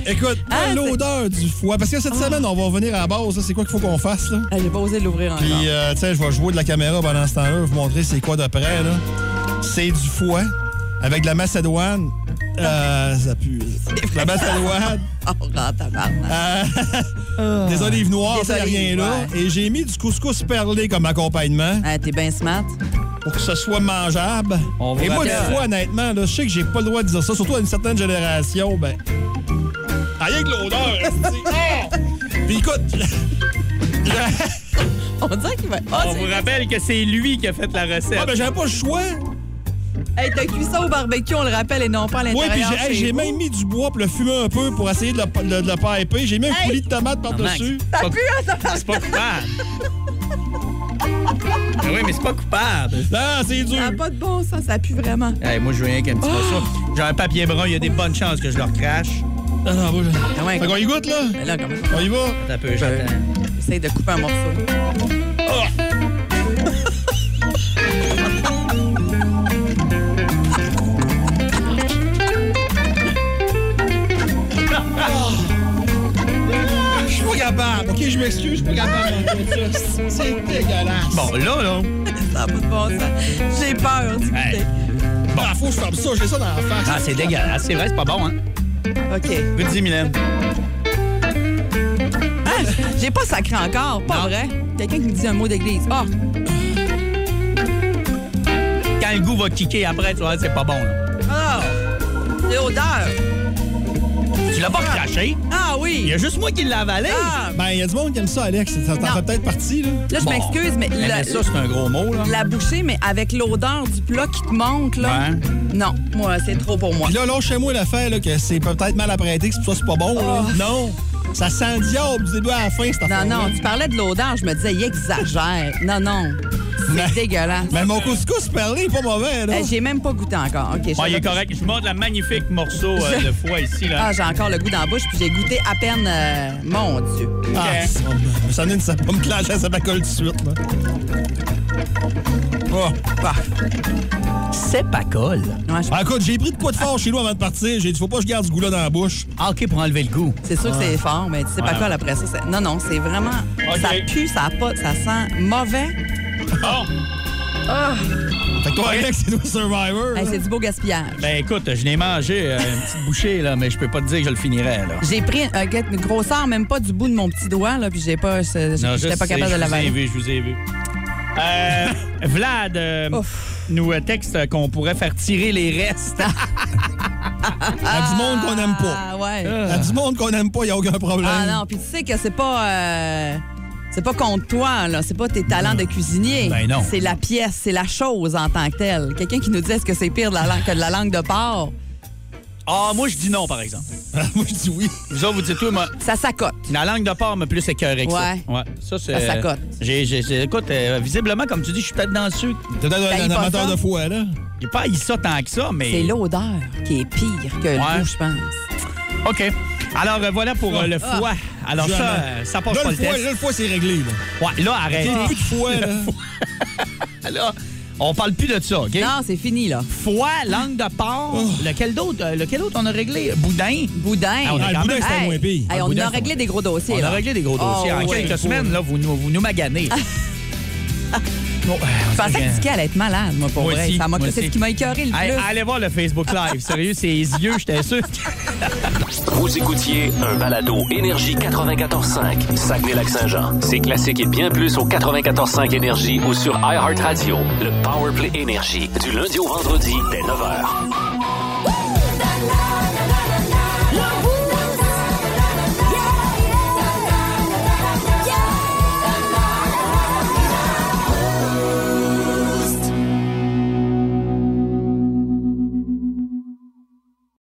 Écoute, Ah, l'odeur du foie. Parce que cette semaine, on va revenir à la base. C'est quoi qu'il faut qu'on fasse? Là? Ah, J'ai pas osé l'ouvrir encore. Puis, euh, tu sais, je vais jouer de la caméra pendant ce temps-là, vous montrer c'est quoi de près. là. C'est du foie avec de la macédoine. Euh, ça pue. La macédoine. Oh. Euh, des olives noires, ça rien là. Et j'ai mis du couscous perlé comme accompagnement Ah, T'es bien smart. pour que ce soit mangeable. On Et moi, du foie, honnêtement, là, je sais que j'ai pas le droit de dire ça, surtout à une certaine génération. Ben. Ah, rien que l'odeur. Ah! Puis écoute. On dirait qu'il va. On Oh, vous rappelle que c'est lui qui a fait la recette. Ah, ben, j'avais pas le choix. Hey, t'as cuit ça au barbecue, on le rappelle, et non pas à Oui, puis l'intérieur. j'ai hey, chez j'ai même mis du bois pour le fumer un peu pour essayer de le, de, de le piper. J'ai mis un Hey! coulis de tomate par-dessus. C'est pas- Pue, hein, ça C'est pas coupable. Ben oui, mais c'est pas coupable. Non, c'est dur. Ça n'a pas de bon sens, ça pue vraiment. Hey, moi, je veux rien qu'un petit morceau. J'ai un papier brun, il y a des bonnes chances que je le recrache. Ah, non, moi, je- Ah ouais, Fait qu'on y goûte, là? Mais là, comment On y va? Un peu, j'attends. Essaye de couper un morceau. Je suis pas capable. OK, je m'excuse, je suis pas capable d'entendre ça. C'est dégueulasse. Bon, là, là. Ça n'a pas de bon sens. J'ai peur du Hey. Bon, faut que je ferme ça. J'ai ça dans la face. Ah, c'est dégueulasse. C'est vrai, c'est pas bon, hein? OK. Goûte-y, Mylène. Ah, j'ai pas sacré encore, pas Non. vrai. Quelqu'un qui me dit un mot d'église. Ah, Quand le goût va kicker après, tu vois, c'est pas bon, là. ah, l'odeur. Tu l'as pas craché? Ah Il oui. y a juste moi qui l'ai avalé. Ah, Ben, il y a du monde qui aime ça, Alex. Ça t'en fait peut-être partie, là. là, je Bon. m'excuse, mais la, mais ça, c'est un gros mot, là. la bouchée, mais avec l'odeur du plat qui te manque, là. Non, moi, c'est trop pour moi. Puis là, lâche moi l'affaire, là, que c'est peut-être mal apprêté, que c'est pour ça c'est pas bon, là. Non. Ça sent le diable du début à la fin, cette Oh. Non, affaire non, tu parlais de l'odeur, je me disais, il exagère. Non, non. C'est dégueulasse. Mais mon couscous perlé est pas mauvais, là. Eh, j'ai même pas goûté encore. OK, je Ouais, il est correct. Je montre la magnifique morceau euh, de foie ici, là. Ah, j'ai encore le goût dans la bouche, puis j'ai goûté à peine. euh, mon Dieu. Ah, ça me- ça donne- ça va me clencher, ça m'accole tout de suite, là. Oh. Bah, C'est pas colle. ouais, je- Ah, écoute, j'ai pris de quoi de fort chez nous avant de partir. J'ai dit, faut pas que je garde ce goût-là dans la bouche. Ah, OK, pour enlever le goût. C'est sûr que c'est fort, mais tu sais pas Ouais. quoi après ça. c'est- Non, non, c'est vraiment. OK. Ça pue, ça a pas. Ça sent mauvais. Oh! Fait que toi, Alex, c'est toi Survivor. Hey, c'est du beau gaspillage. Ben écoute, je n'ai mangé euh, une petite bouchée, là, mais je peux pas te dire que je le finirais. Là. J'ai pris guette, une grosseur, même pas du bout de mon petit doigt, là, puis j'ai pas, je- Non, j'étais pas capable de Je vous ai l'avaler. vu, je vous ai vu. Euh, Vlad euh, nous euh, texte qu'on pourrait faire tirer les restes. À du monde qu'on n'aime pas. Ah, ouais. À du monde qu'on n'aime pas, il n'y a aucun problème. Ah non, puis tu sais que c'est pas. C'est pas contre toi, là. C'est pas tes talents de cuisinier. Ben non. C'est la pièce, c'est la chose en tant que telle. Quelqu'un qui nous dit est-ce que c'est pire de la langue que de la langue de porc? Ah, moi, je dis non, par exemple. moi, je dis oui. Vous autres, vous dites tout, moi. Ça s'accote. La langue de porc m'a plus écœuré que Ouais. ça. Ouais. Ça, c'est. Ça s'accote. J'ai, j'ai- j'ai- écoute, euh, visiblement, comme tu dis, je suis peut-être dans ceux. T'es peut-être un pas amateur ça? de foie, là. J'ai pas haï ça tant que ça, mais. C'est l'odeur qui est pire que le Ouais. goût, je pense. OK. Alors, euh, voilà pour euh, le Ah. foie. Alors, ça, euh, ça passe Là, pas le le foie, test. là, le foie, c'est réglé, là. Ouais, là, arrête. Plus de foie, là. Là, on parle plus de ça, OK? Non, c'est fini, là. Foie, langue de porc. Oh. Lequel d'autre? euh, lequel autre on a réglé? Boudin? Boudin. Ah, on a Ah, le boudin, c'était moins pire. hey, Ah, on boudin, a c'est réglé des gros dossiers. On là. a réglé des gros dossiers. Oh, en ouais. quelques semaines, là, vous nous, vous nous maganez. Euh, Je pensais que allait être malade, moi, pour Moi vrai. aussi, Ça m'a- C'est ce qui m'a écœuré le plus. allez voir le Facebook Live. Sérieux, ses yeux, j'étais sûr. Vous écoutiez un balado Énergie 94.5, Saguenay-Lac-Saint-Jean. C'est classique et bien plus au 94.5 Énergie ou sur iHeartRadio. Le Powerplay Énergie, du lundi au vendredi dès 9h.